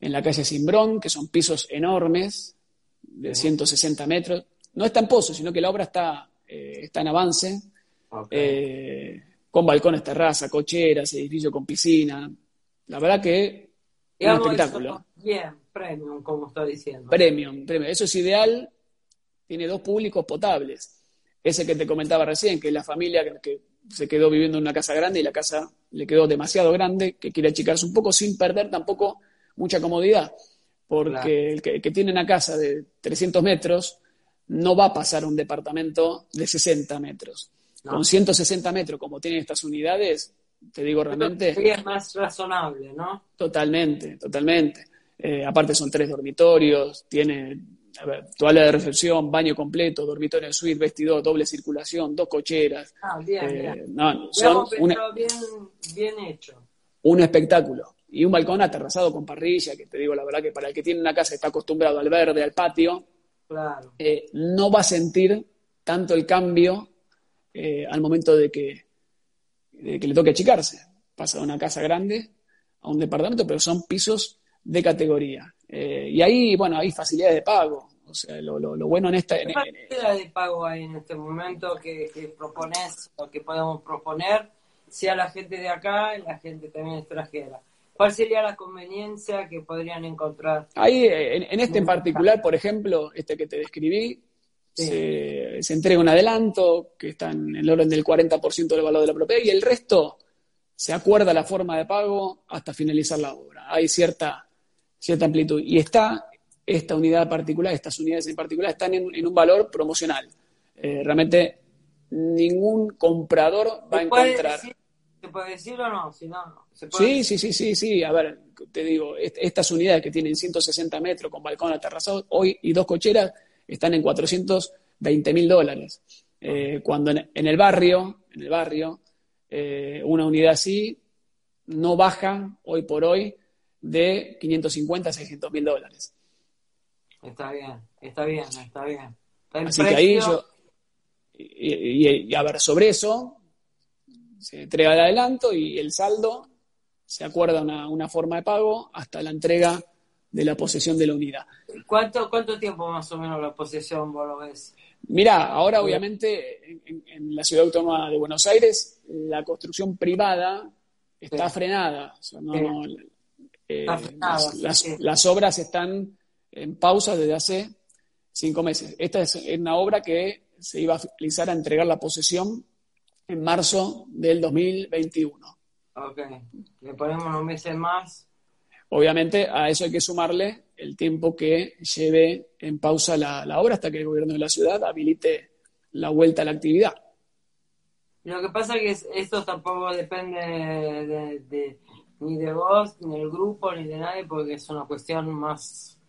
en la calle Simbrón, que son pisos enormes, de 160 metros. No está en pozo, sino que la obra está, eh, está en avance. Eh, con balcones, terraza, cocheras, edificio con piscina. La verdad que es un espectáculo. Bien, premium, como está diciendo. Premium, premium. Eso es ideal. Tiene dos públicos potables. Ese que te comentaba recién, que es la familia que, se quedó viviendo en una casa grande y la casa le quedó demasiado grande, que quiere achicarse un poco sin perder tampoco mucha comodidad. Porque el, que, tiene una casa de 300 metros no va a pasar un departamento de 60 metros. Con 160 metros, como tienen estas unidades, te digo realmente. Sería más razonable, ¿no? Totalmente, totalmente. Eh, aparte son tres dormitorios, tiene a ver, toalla de recepción, baño completo, dormitorio en suite, vestidor, doble circulación, dos cocheras. Ah, bien, eh, bien. No, son bien, bien hecho. Un espectáculo. Y un balcón aterrazado con parrilla, que te digo la verdad que para el que tiene una casa está acostumbrado al verde, al patio, claro. Eh, no va a sentir tanto el cambio eh, al momento de que, que le toque achicarse. Pasa de una casa grande a un departamento, pero son pisos de categoría. Eh, y ahí, bueno, hay facilidades de pago. O sea, lo, lo, bueno en esta... ¿Qué facilidades de pago hay en este momento que, que propones o que podemos proponer, sea la gente de acá y la gente también extranjera? ¿Cuál sería la conveniencia que podrían encontrar? Ahí, en este en particular, por ejemplo, este que te describí, se, entrega un adelanto que está en el orden del 40% del valor de la propiedad y el resto se acuerda la forma de pago hasta finalizar la obra. Hay cierta, cierta amplitud. Y está esta unidad particular, estas unidades en particular, están en, un valor promocional. Eh, realmente ningún comprador va a encontrar. ¿Se puede decir o no? Si no, sí, sí, sí, sí, sí. A ver, te digo, estas unidades que tienen 160 metros con balcón aterrazado hoy y dos cocheras están en 420 mil dólares. Eh, cuando en, el barrio, en el barrio, eh, una unidad así no baja hoy por hoy de 550 a 600 mil dólares. Está bien, está bien, está bien. Así que ahí yo, y, a ver, sobre eso se entrega el adelanto y el saldo se acuerda una, una forma de pago hasta la entrega de la posesión de la unidad. ¿Cuánto, cuánto tiempo más o menos la posesión vos lo ves? Mirá, ahora obviamente en, la ciudad autónoma de Buenos Aires la construcción privada está frenada. Eh, las, obras están en pausa desde hace cinco meses. Esta es una obra que se iba a finalizar a entregar la posesión en marzo del 2021. Ok, le ponemos unos meses más Obviamente a eso hay que sumarle el tiempo que lleve en pausa la, obra hasta que el gobierno de la ciudad habilite la vuelta a la actividad. Lo que pasa es que esto tampoco depende de, ni de vos, ni del grupo, ni de nadie, porque es una cuestión más,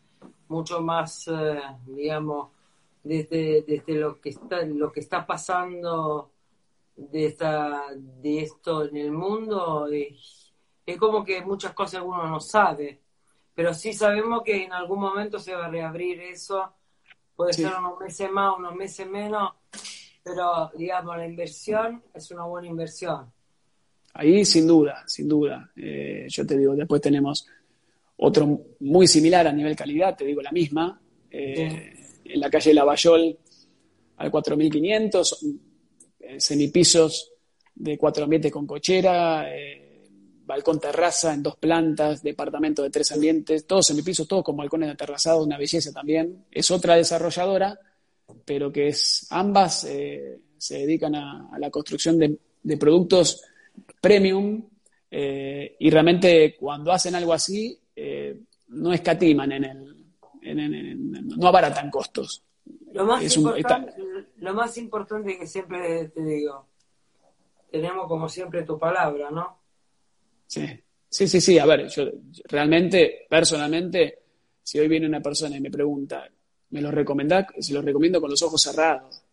mucho más, eh, digamos, desde, desde lo que está, lo que está pasando de esta, de esto en el mundo es como que muchas cosas uno no sabe, pero sí sabemos que en algún momento se va a reabrir eso, puede ser unos meses más, unos meses menos, pero digamos, la inversión es una buena inversión. Ahí sin duda, sin duda. Eh, yo te digo, después tenemos otro muy similar a nivel calidad, te digo la misma, eh, en la calle Lavallol al 4500, eh, semipisos de cuatro ambientes con cochera, balcón terraza en dos plantas, departamento de tres ambientes, todos en mi piso, todos con balcones aterrazados, una belleza también. Es otra desarrolladora, pero que es ambas eh, se dedican a, la construcción de, productos premium eh, y realmente cuando hacen algo así eh, no escatiman en el, no abaratan costos. Lo más, importante, lo más importante que siempre te digo, tenemos como siempre tu palabra, ¿no? Sí, sí, sí, sí. A ver, yo realmente, personalmente, si hoy viene una persona y me pregunta, ¿me lo recomendás? Se lo recomiendo con los ojos cerrados.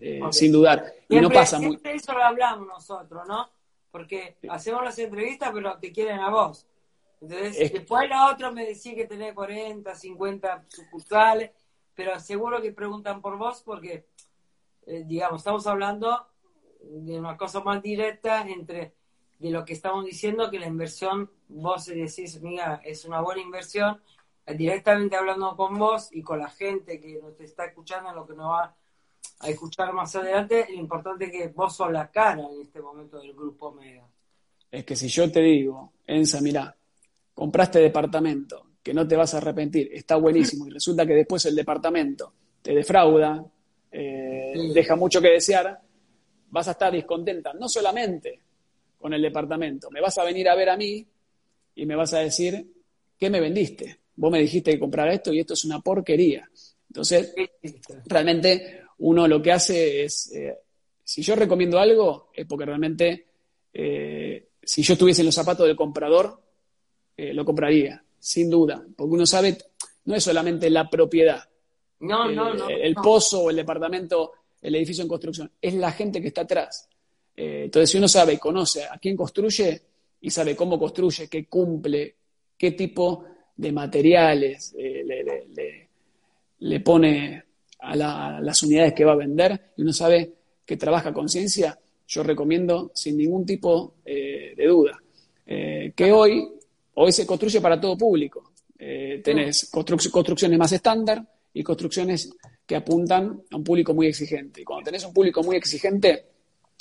Eh, sin dudar. y no pasa muy. Eso lo hablamos nosotros, ¿no? Porque hacemos las entrevistas, pero te quieren a vos. Entonces, después la otra me decía que tenés 40, 50 sucursales, pero seguro que preguntan por vos porque, eh, digamos, estamos hablando de una cosa más directa entre de lo que estamos diciendo, que la inversión, vos decís, mira, es una buena inversión, directamente hablando con vos y con la gente que nos está escuchando, lo que nos va a escuchar más adelante, lo importante es que vos sos la cara en este momento del grupo Mega. Es que si yo te digo, Enza, mira, compraste departamento, que no te vas a arrepentir, está buenísimo, y resulta que después el departamento te defrauda, eh, deja mucho que desear, vas a estar descontenta, no solamente con el departamento, me vas a venir a ver a mí y me vas a decir, ¿qué me vendiste? Vos me dijiste que comprara esto y esto es una porquería. Entonces, realmente uno lo que hace es, eh, si yo recomiendo algo, es porque realmente, eh, si yo estuviese en los zapatos del comprador, eh, lo compraría, sin duda, porque uno sabe, no es solamente la propiedad, no, no, no, el pozo o el departamento el edificio en construcción, es la gente que está atrás. Eh, entonces, si uno sabe, conoce a quién construye y sabe cómo construye, qué cumple, qué tipo de materiales eh, le, pone a, las unidades que va a vender, y uno sabe que trabaja con ciencia, yo recomiendo sin ningún tipo eh, de duda. que hoy, hoy se construye para todo público. tenés construcciones más estándar y construcciones que apuntan a un público muy exigente. Y cuando tenés un público muy exigente,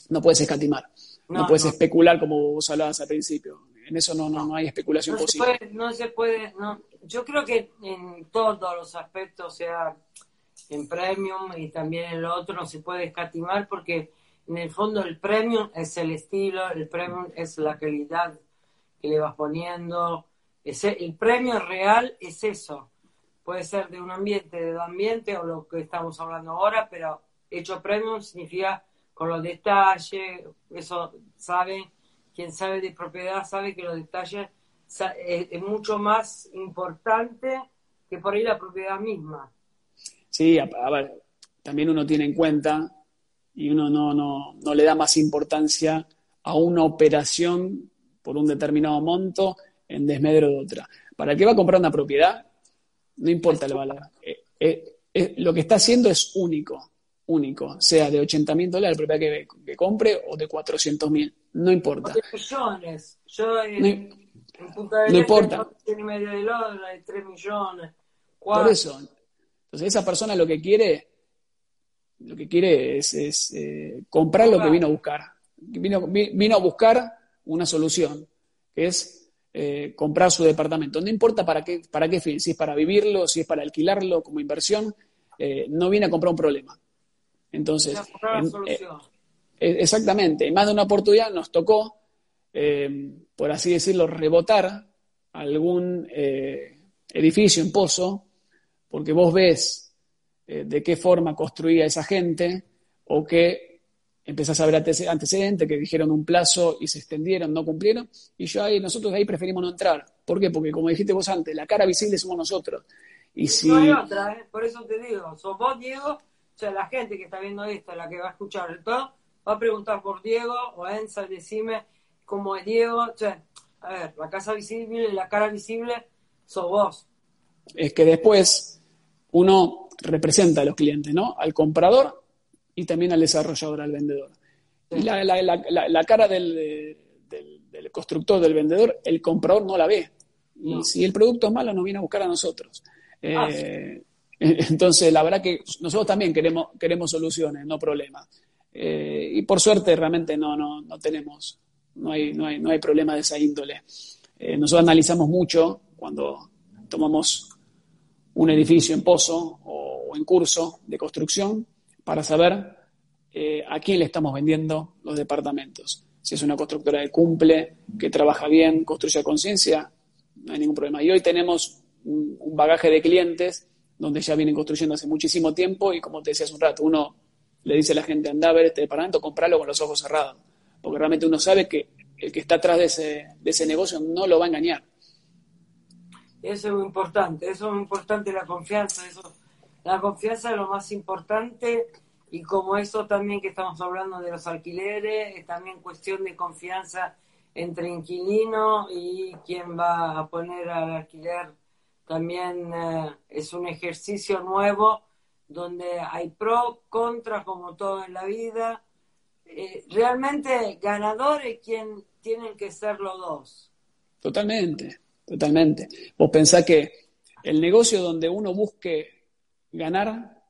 no puedes escatimar, no, puedes especular como vos hablabas al principio. En eso no, no, hay especulación posible. no se puede, no. Yo creo que en todos los aspectos, sea en premium y también en lo otro, no se puede escatimar porque en el fondo el premium es el estilo, el premium es la calidad que le vas poniendo. el premio real es eso, puede ser de un ambiente, de dos ambientes o lo que estamos hablando ahora, pero hecho premium significa con los detalles, eso saben, quien sabe de propiedad sabe que los detalles es, mucho más importante que por ahí la propiedad misma. Sí, a, ver, también uno tiene en cuenta y uno no, no, no le da más importancia a una operación por un determinado monto en desmedro de otra. ¿Para qué va a comprar una propiedad? No importa el valor. Eh, eh, eh, lo que está haciendo es único, único, sea de 80 mil dólares la propiedad que, compre o de 400 mil, no importa. de millones. Yo en, no, Punta del no este importa. medio de dólares, 3 millones. Por eso. Entonces esa persona lo que quiere, lo que quiere es, comprar lo que vino a buscar. Vino, vino a buscar una solución, que es eh, comprar su departamento. No importa para qué, para qué fin, si es para vivirlo, si es para alquilarlo como inversión, eh, no viene a comprar un problema. Entonces, eh, exactamente, en más de una oportunidad nos tocó, por así decirlo, rebotar algún edificio en pozo, porque vos ves de qué forma construía esa gente o qué empezás a ver antecedentes que dijeron un plazo y se extendieron, no cumplieron, y yo ahí, nosotros ahí preferimos no entrar. ¿Por qué? Porque como dijiste vos antes, la cara visible somos nosotros. Y si... No hay otra, ¿eh? por eso te digo, sos vos, Diego, o sea, la gente que está viendo esto, la que va a escuchar todo, va a preguntar por Diego o Enza, decime cómo es Diego, o sea, a ver, la casa visible, la cara visible, sos vos. Es que después uno representa a los clientes, ¿no? Al comprador y también al desarrollador, al vendedor. Y la, la, la, cara del, del, constructor, del vendedor, el comprador no la ve. Y si el producto es malo, nos viene a buscar a nosotros. Ah, eh, entonces, la verdad que nosotros también queremos, queremos soluciones, no problemas. Eh, y por suerte, realmente no, no, no tenemos no hay, no hay, no hay problema de esa índole. Eh, nosotros analizamos mucho cuando tomamos un edificio en pozo o, en curso de construcción para saber eh, a quién le estamos vendiendo los departamentos. Si es una constructora que cumple, que trabaja bien, construye a conciencia, no hay ningún problema. Y hoy tenemos un, bagaje de clientes donde ya vienen construyendo hace muchísimo tiempo y como te decía hace un rato, uno le dice a la gente, anda a ver este departamento, compralo con los ojos cerrados, porque realmente uno sabe que el que está atrás de ese, de ese negocio no lo va a engañar. Eso es importante, eso es importante, la confianza, eso, la confianza es lo más importante y como eso también que estamos hablando de los alquileres, es también cuestión de confianza entre inquilino y quien va a poner al alquiler, también eh, es un ejercicio nuevo donde hay pro, contra, como todo en la vida. Eh, realmente ganadores quien tienen que ser los dos. Totalmente, totalmente. Vos pensás que el negocio donde uno busque ganar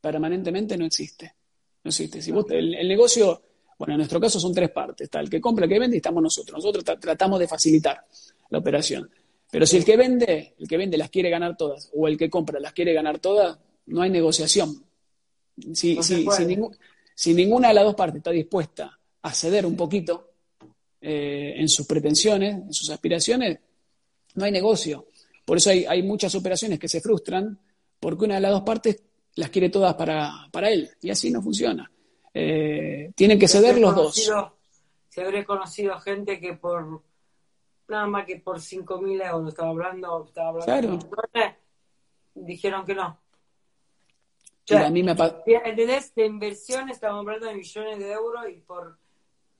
permanentemente no existe. No existe. Si vos, el, negocio, bueno, en nuestro caso son tres partes. Está el que compra, el que vende y estamos nosotros. Nosotros tratamos de facilitar la operación. Pero si el que vende, el que vende las quiere ganar todas, o el que compra las quiere ganar todas, no hay negociación. Si, si, si, ninguna de las dos partes está dispuesta a ceder un poquito eh, en sus pretensiones, en sus aspiraciones, no hay negocio. Por eso hay, hay, muchas operaciones que se frustran porque una de las dos partes las quiere todas para, para él y así no funciona. Eh, tienen que ceder los dos. Se habré conocido gente que por nada más que por 5.000 euros estaba hablando, estaba hablando claro. dijeron que no a mí me De inversión estamos hablando de millones de euros y por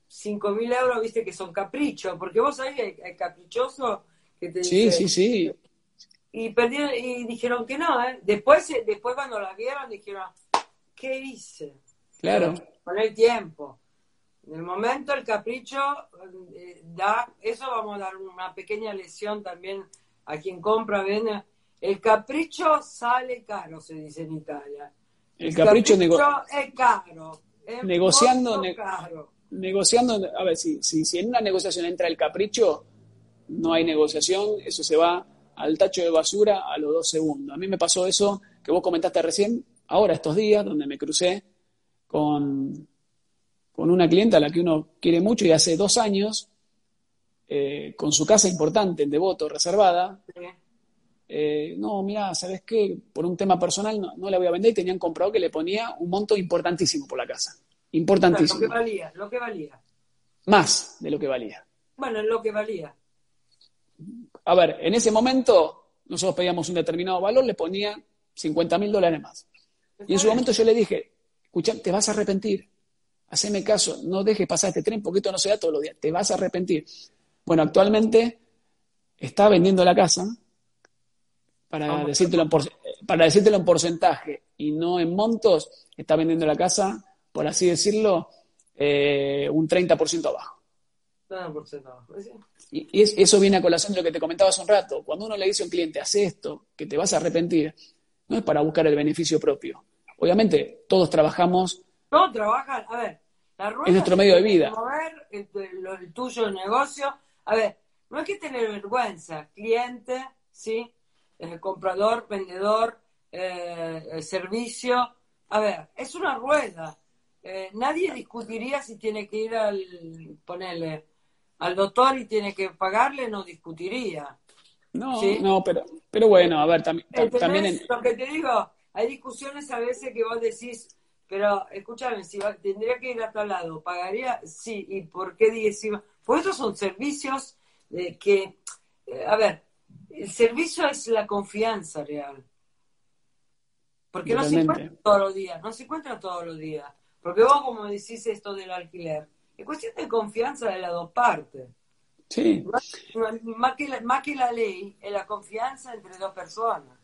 5 mil euros, viste que son caprichos, porque vos sabés que hay, caprichosos que te Sí, sí, sí. Y, perdieron, y dijeron que no, ¿eh? Después, después cuando la vieron dijeron, ¿qué hice? Claro. Con el tiempo. En el momento el capricho eh, da, eso vamos a dar una pequeña lesión también a quien compra, vende el capricho sale caro, se dice en Italia. El, capricho, es caro. negociando, negociando, a ver, si, si, en una negociación entra el capricho, no hay negociación, eso se va al tacho de basura a los dos segundos. A mí me pasó eso que vos comentaste recién, ahora estos días, donde me crucé con, con una clienta a la que uno quiere mucho y hace dos años, eh, con su casa importante en Devoto, reservada, eh, no, mira, ¿sabes qué? Por un tema personal no, no, la voy a vender y tenían comprado que le ponía un monto importantísimo por la casa. Importantísimo. Lo que valía, lo que valía. Más de lo que valía. Bueno, lo que valía. A ver, en ese momento nosotros pedíamos un determinado valor, le ponía 50 mil dólares más. Y en su momento yo le dije, escucha, te vas a arrepentir. Haceme caso, no dejes pasar este tren porque esto no se da todos los días, te vas a arrepentir. Bueno, actualmente está vendiendo la casa para decírtelo, en para decírtelo en porcentaje y no en montos, está vendiendo la casa, por así decirlo, eh, un 30% abajo. 30% abajo. Y, eso viene a colación de lo que te comentaba hace un rato. Cuando uno le dice a un cliente, hace esto, que te vas a arrepentir, no es para buscar el beneficio propio. Obviamente, todos trabajamos. Todos trabajan, a ver, la rueda es nuestro medio de vida. Mover el, el tuyo, el negocio. A ver, no hay que tener vergüenza, cliente, ¿sí? Eh, comprador, vendedor, eh, servicio. A ver, es una rueda. Eh, nadie discutiría si tiene que ir al, ponerle, al doctor y tiene que pagarle, no discutiría. No, no, pero, pero bueno, a ver, también... también Lo que te digo, hay discusiones a veces que vos decís, pero escúchame, si tendría que ir a tal lado, ¿pagaría? Sí, ¿y por qué decimos? Pues esos son servicios que, a ver, el servicio es la confianza real. Porque no se encuentra todos los días, no se encuentra todos los días. Porque vos, como decís esto del alquiler, es cuestión de confianza de las dos partes. Sí. Más, que, la, más que la ley, es la confianza entre dos personas.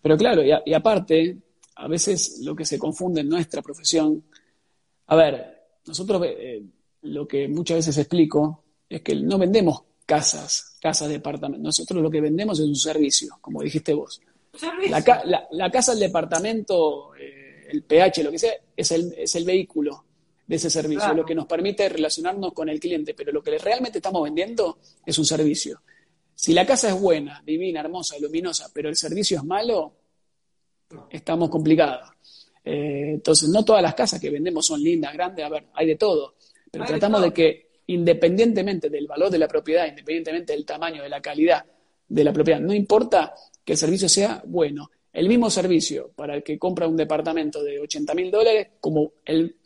Pero claro, y, aparte, a veces lo que se confunde en nuestra profesión, a ver, nosotros eh, lo que muchas veces explico es que no vendemos casas, casas, departamentos. Nosotros lo que vendemos es un servicio, como dijiste vos. La, casa, el departamento, eh, el PH, lo que sea, es el, es el vehículo. De ese servicio, lo que nos permite relacionarnos con el cliente, pero lo que realmente estamos vendiendo es un servicio. Si la casa es buena, divina, hermosa, luminosa, pero el servicio es malo, estamos complicados. Eh, entonces, no todas las casas que vendemos son lindas, grandes, a ver, hay de todo, pero tratamos de que independientemente del valor de la propiedad, independientemente del tamaño, de la calidad de la propiedad, no importa que el servicio sea bueno. El mismo servicio para el que compra un departamento de 80 mil dólares, como el,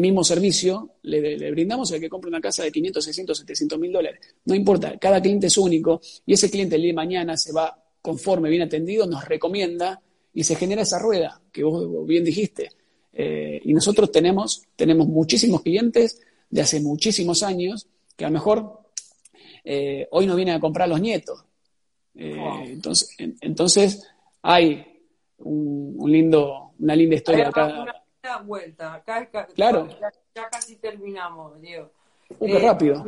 mismo servicio le, brindamos al que compra una casa de 500, 600, 700 mil dólares. No importa, cada cliente es único y ese cliente el día de mañana se va conforme, bien atendido, nos recomienda y se genera esa rueda que vos bien dijiste. Eh, y nosotros tenemos, tenemos muchísimos clientes de hace muchísimos años que a lo mejor eh, hoy no vienen a comprar los nietos. Eh, entonces, entonces hay un, lindo, una linda historia acá. Vuelta, acá, claro. Ya, casi terminamos, Diego. Uh, qué rápido.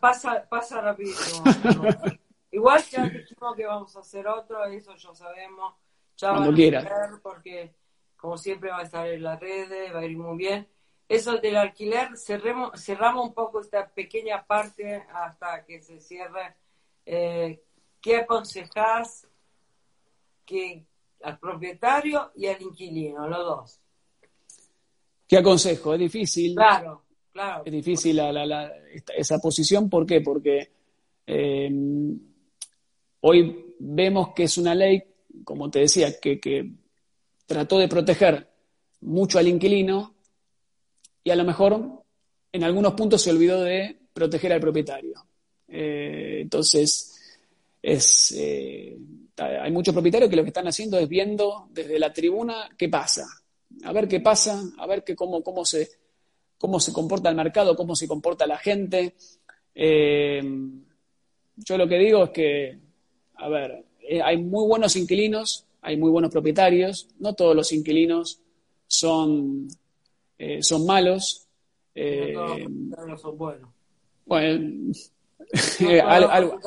pasa, pasa rapidísimo. Igual ya dijimos que vamos a hacer otro, eso ya sabemos. Ya Cuando quieras. Porque como siempre va a estar en las redes, va a ir muy bien. Eso del alquiler, cerremos, cerramos un poco esta pequeña parte hasta que se cierre. Eh, ¿Qué aconsejás que al propietario y al inquilino, los dos? ¿Qué aconsejo? Es difícil. Claro, claro. Es difícil esa posición. ¿Por qué? Porque eh, hoy vemos que es una ley, como te decía, que, que trató de proteger mucho al inquilino y a lo mejor en algunos puntos se olvidó de proteger al propietario. Eh, entonces, es, eh, hay muchos propietarios que lo que están haciendo es viendo desde la tribuna qué pasa, a ver qué pasa, a ver qué, cómo, cómo, se, cómo se comporta el mercado, cómo se comporta la gente. Eh, yo lo que digo es que, a ver, hay muy buenos inquilinos, hay muy buenos propietarios, no todos los inquilinos son eh, son malos. Eh, no son buenos. Bueno, algo, algo,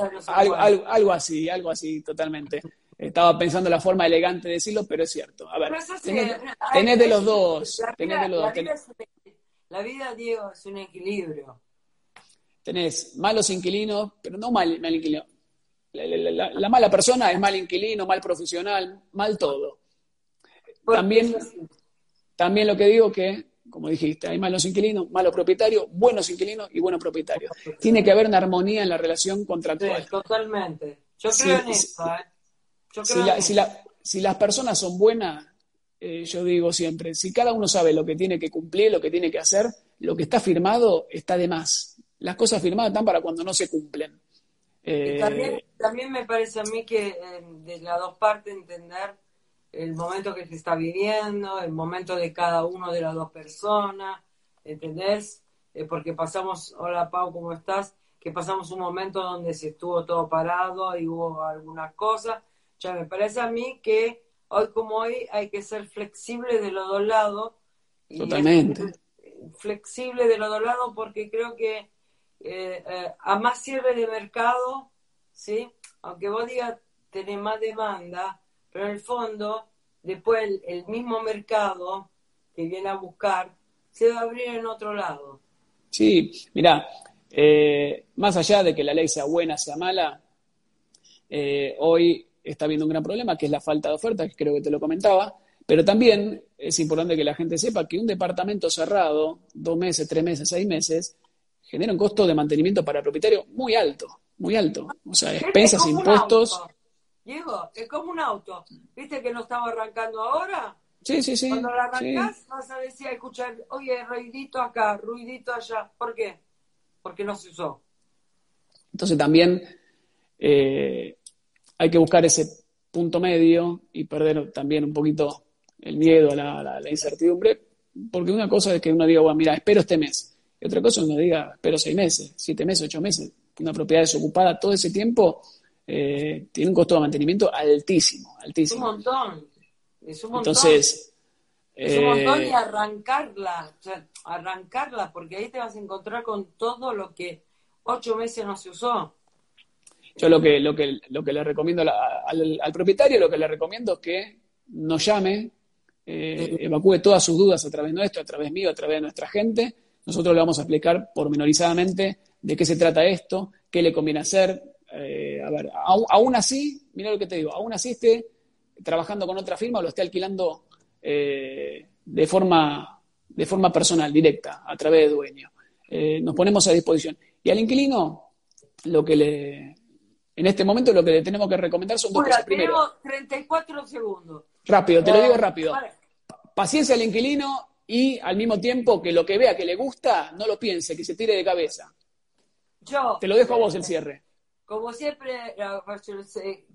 algo, así, algo así, totalmente. Estaba pensando la forma elegante de decirlo, pero es cierto. A ver, tenés, de los dos. La vida, Diego, es un equilibrio. Tenés malos inquilinos, pero no mal, mal inquilino. La, mala persona es mal inquilino, mal profesional, mal todo. También, también lo que digo que como dijiste, hay malos inquilinos, malos propietarios, buenos inquilinos y buenos propietarios. Tiene que haber una armonía en la relación contractual. Sí, totalmente. Yo creo en eso. ¿eh? Si, las personas son buenas, eh, yo digo siempre, si cada uno sabe lo que tiene que cumplir, lo que tiene que hacer, lo que está firmado está de más. Las cosas firmadas están para cuando no se cumplen. también, eh, también me parece a mí que de las dos partes entender el momento que se está viviendo, el momento de cada uno de las dos personas, ¿entendés? Eh, porque pasamos, hola Pau, ¿cómo estás? Que pasamos un momento donde se estuvo todo parado y hubo algunas cosas. Me parece a mí que hoy como hoy hay que ser flexible de los dos lados. Totalmente. flexible de los dos lados porque creo que eh, eh, a más cierre de mercado, ¿sí? Aunque vos digas tenés más demanda, pero en el fondo, después el, mismo mercado que viene a buscar se va a abrir en otro lado. Sí, mira, eh, más allá de que la ley sea buena, sea mala, hoy está habiendo un gran problema que es la falta de oferta, que creo que te lo comentaba, pero también es importante que la gente sepa que un departamento cerrado, dos meses, tres meses, seis meses, genera un costo de mantenimiento para el propietario muy alto, muy alto. O sea, expensas, impuestos. Diego, es como un auto. ¿Viste que no estaba arrancando ahora? Sí, sí, sí. Cuando lo arrancas vas a decir, a escuchar, oye, ruidito acá, ruidito allá. ¿Por qué? Porque no se usó. Entonces también eh, hay que buscar ese punto medio y perder también un poquito el miedo, la, la, incertidumbre, porque una cosa es que uno diga, bueno, mira, espero este mes, y otra cosa es que uno diga, espero seis meses, siete meses, ocho meses, una propiedad desocupada todo ese tiempo, eh, tiene un costo de mantenimiento altísimo, altísimo. Es un montón. Es un montón. Entonces. Es un montón y eh, arrancarla, o sea, arrancarla, porque ahí te vas a encontrar con todo lo que ocho meses no se usó. Yo lo que, lo que, lo que le recomiendo al, propietario, lo que le recomiendo es que nos llame eh, evacúe todas sus dudas a través nuestro, a través mío, a través de nuestra gente. Nosotros le vamos a explicar pormenorizadamente de qué se trata esto, qué le conviene hacer. Eh, a ver, aún así, mira lo que te digo, aún así esté trabajando con otra firma o lo esté alquilando eh, de, forma, de forma personal, directa, a través de dueño. nos ponemos a disposición. Y al inquilino, lo que le, en este momento lo que le tenemos que recomendar son dos cosas. Primero, tenemos 34 segundos. Rápido, te lo digo rápido. Paciencia al inquilino y al mismo tiempo que lo que vea que le gusta, no lo piense, que se tire de cabeza. Yo. Te lo dejo a vos el cierre. Come sempre,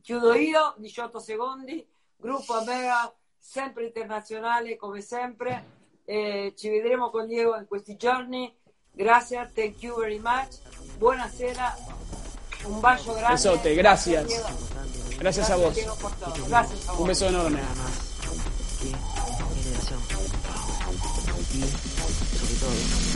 chiudo io, 18 secondi, gruppo Amega, sempre internazionale come sempre. Eh, ci vedremo con Diego in questi giorni. Grazie, thank you very much. Buonasera. Un beso grande. Besote, gracias. Gracias, a vos. Gracias a vos. Un beso enorme. sobre todo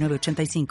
85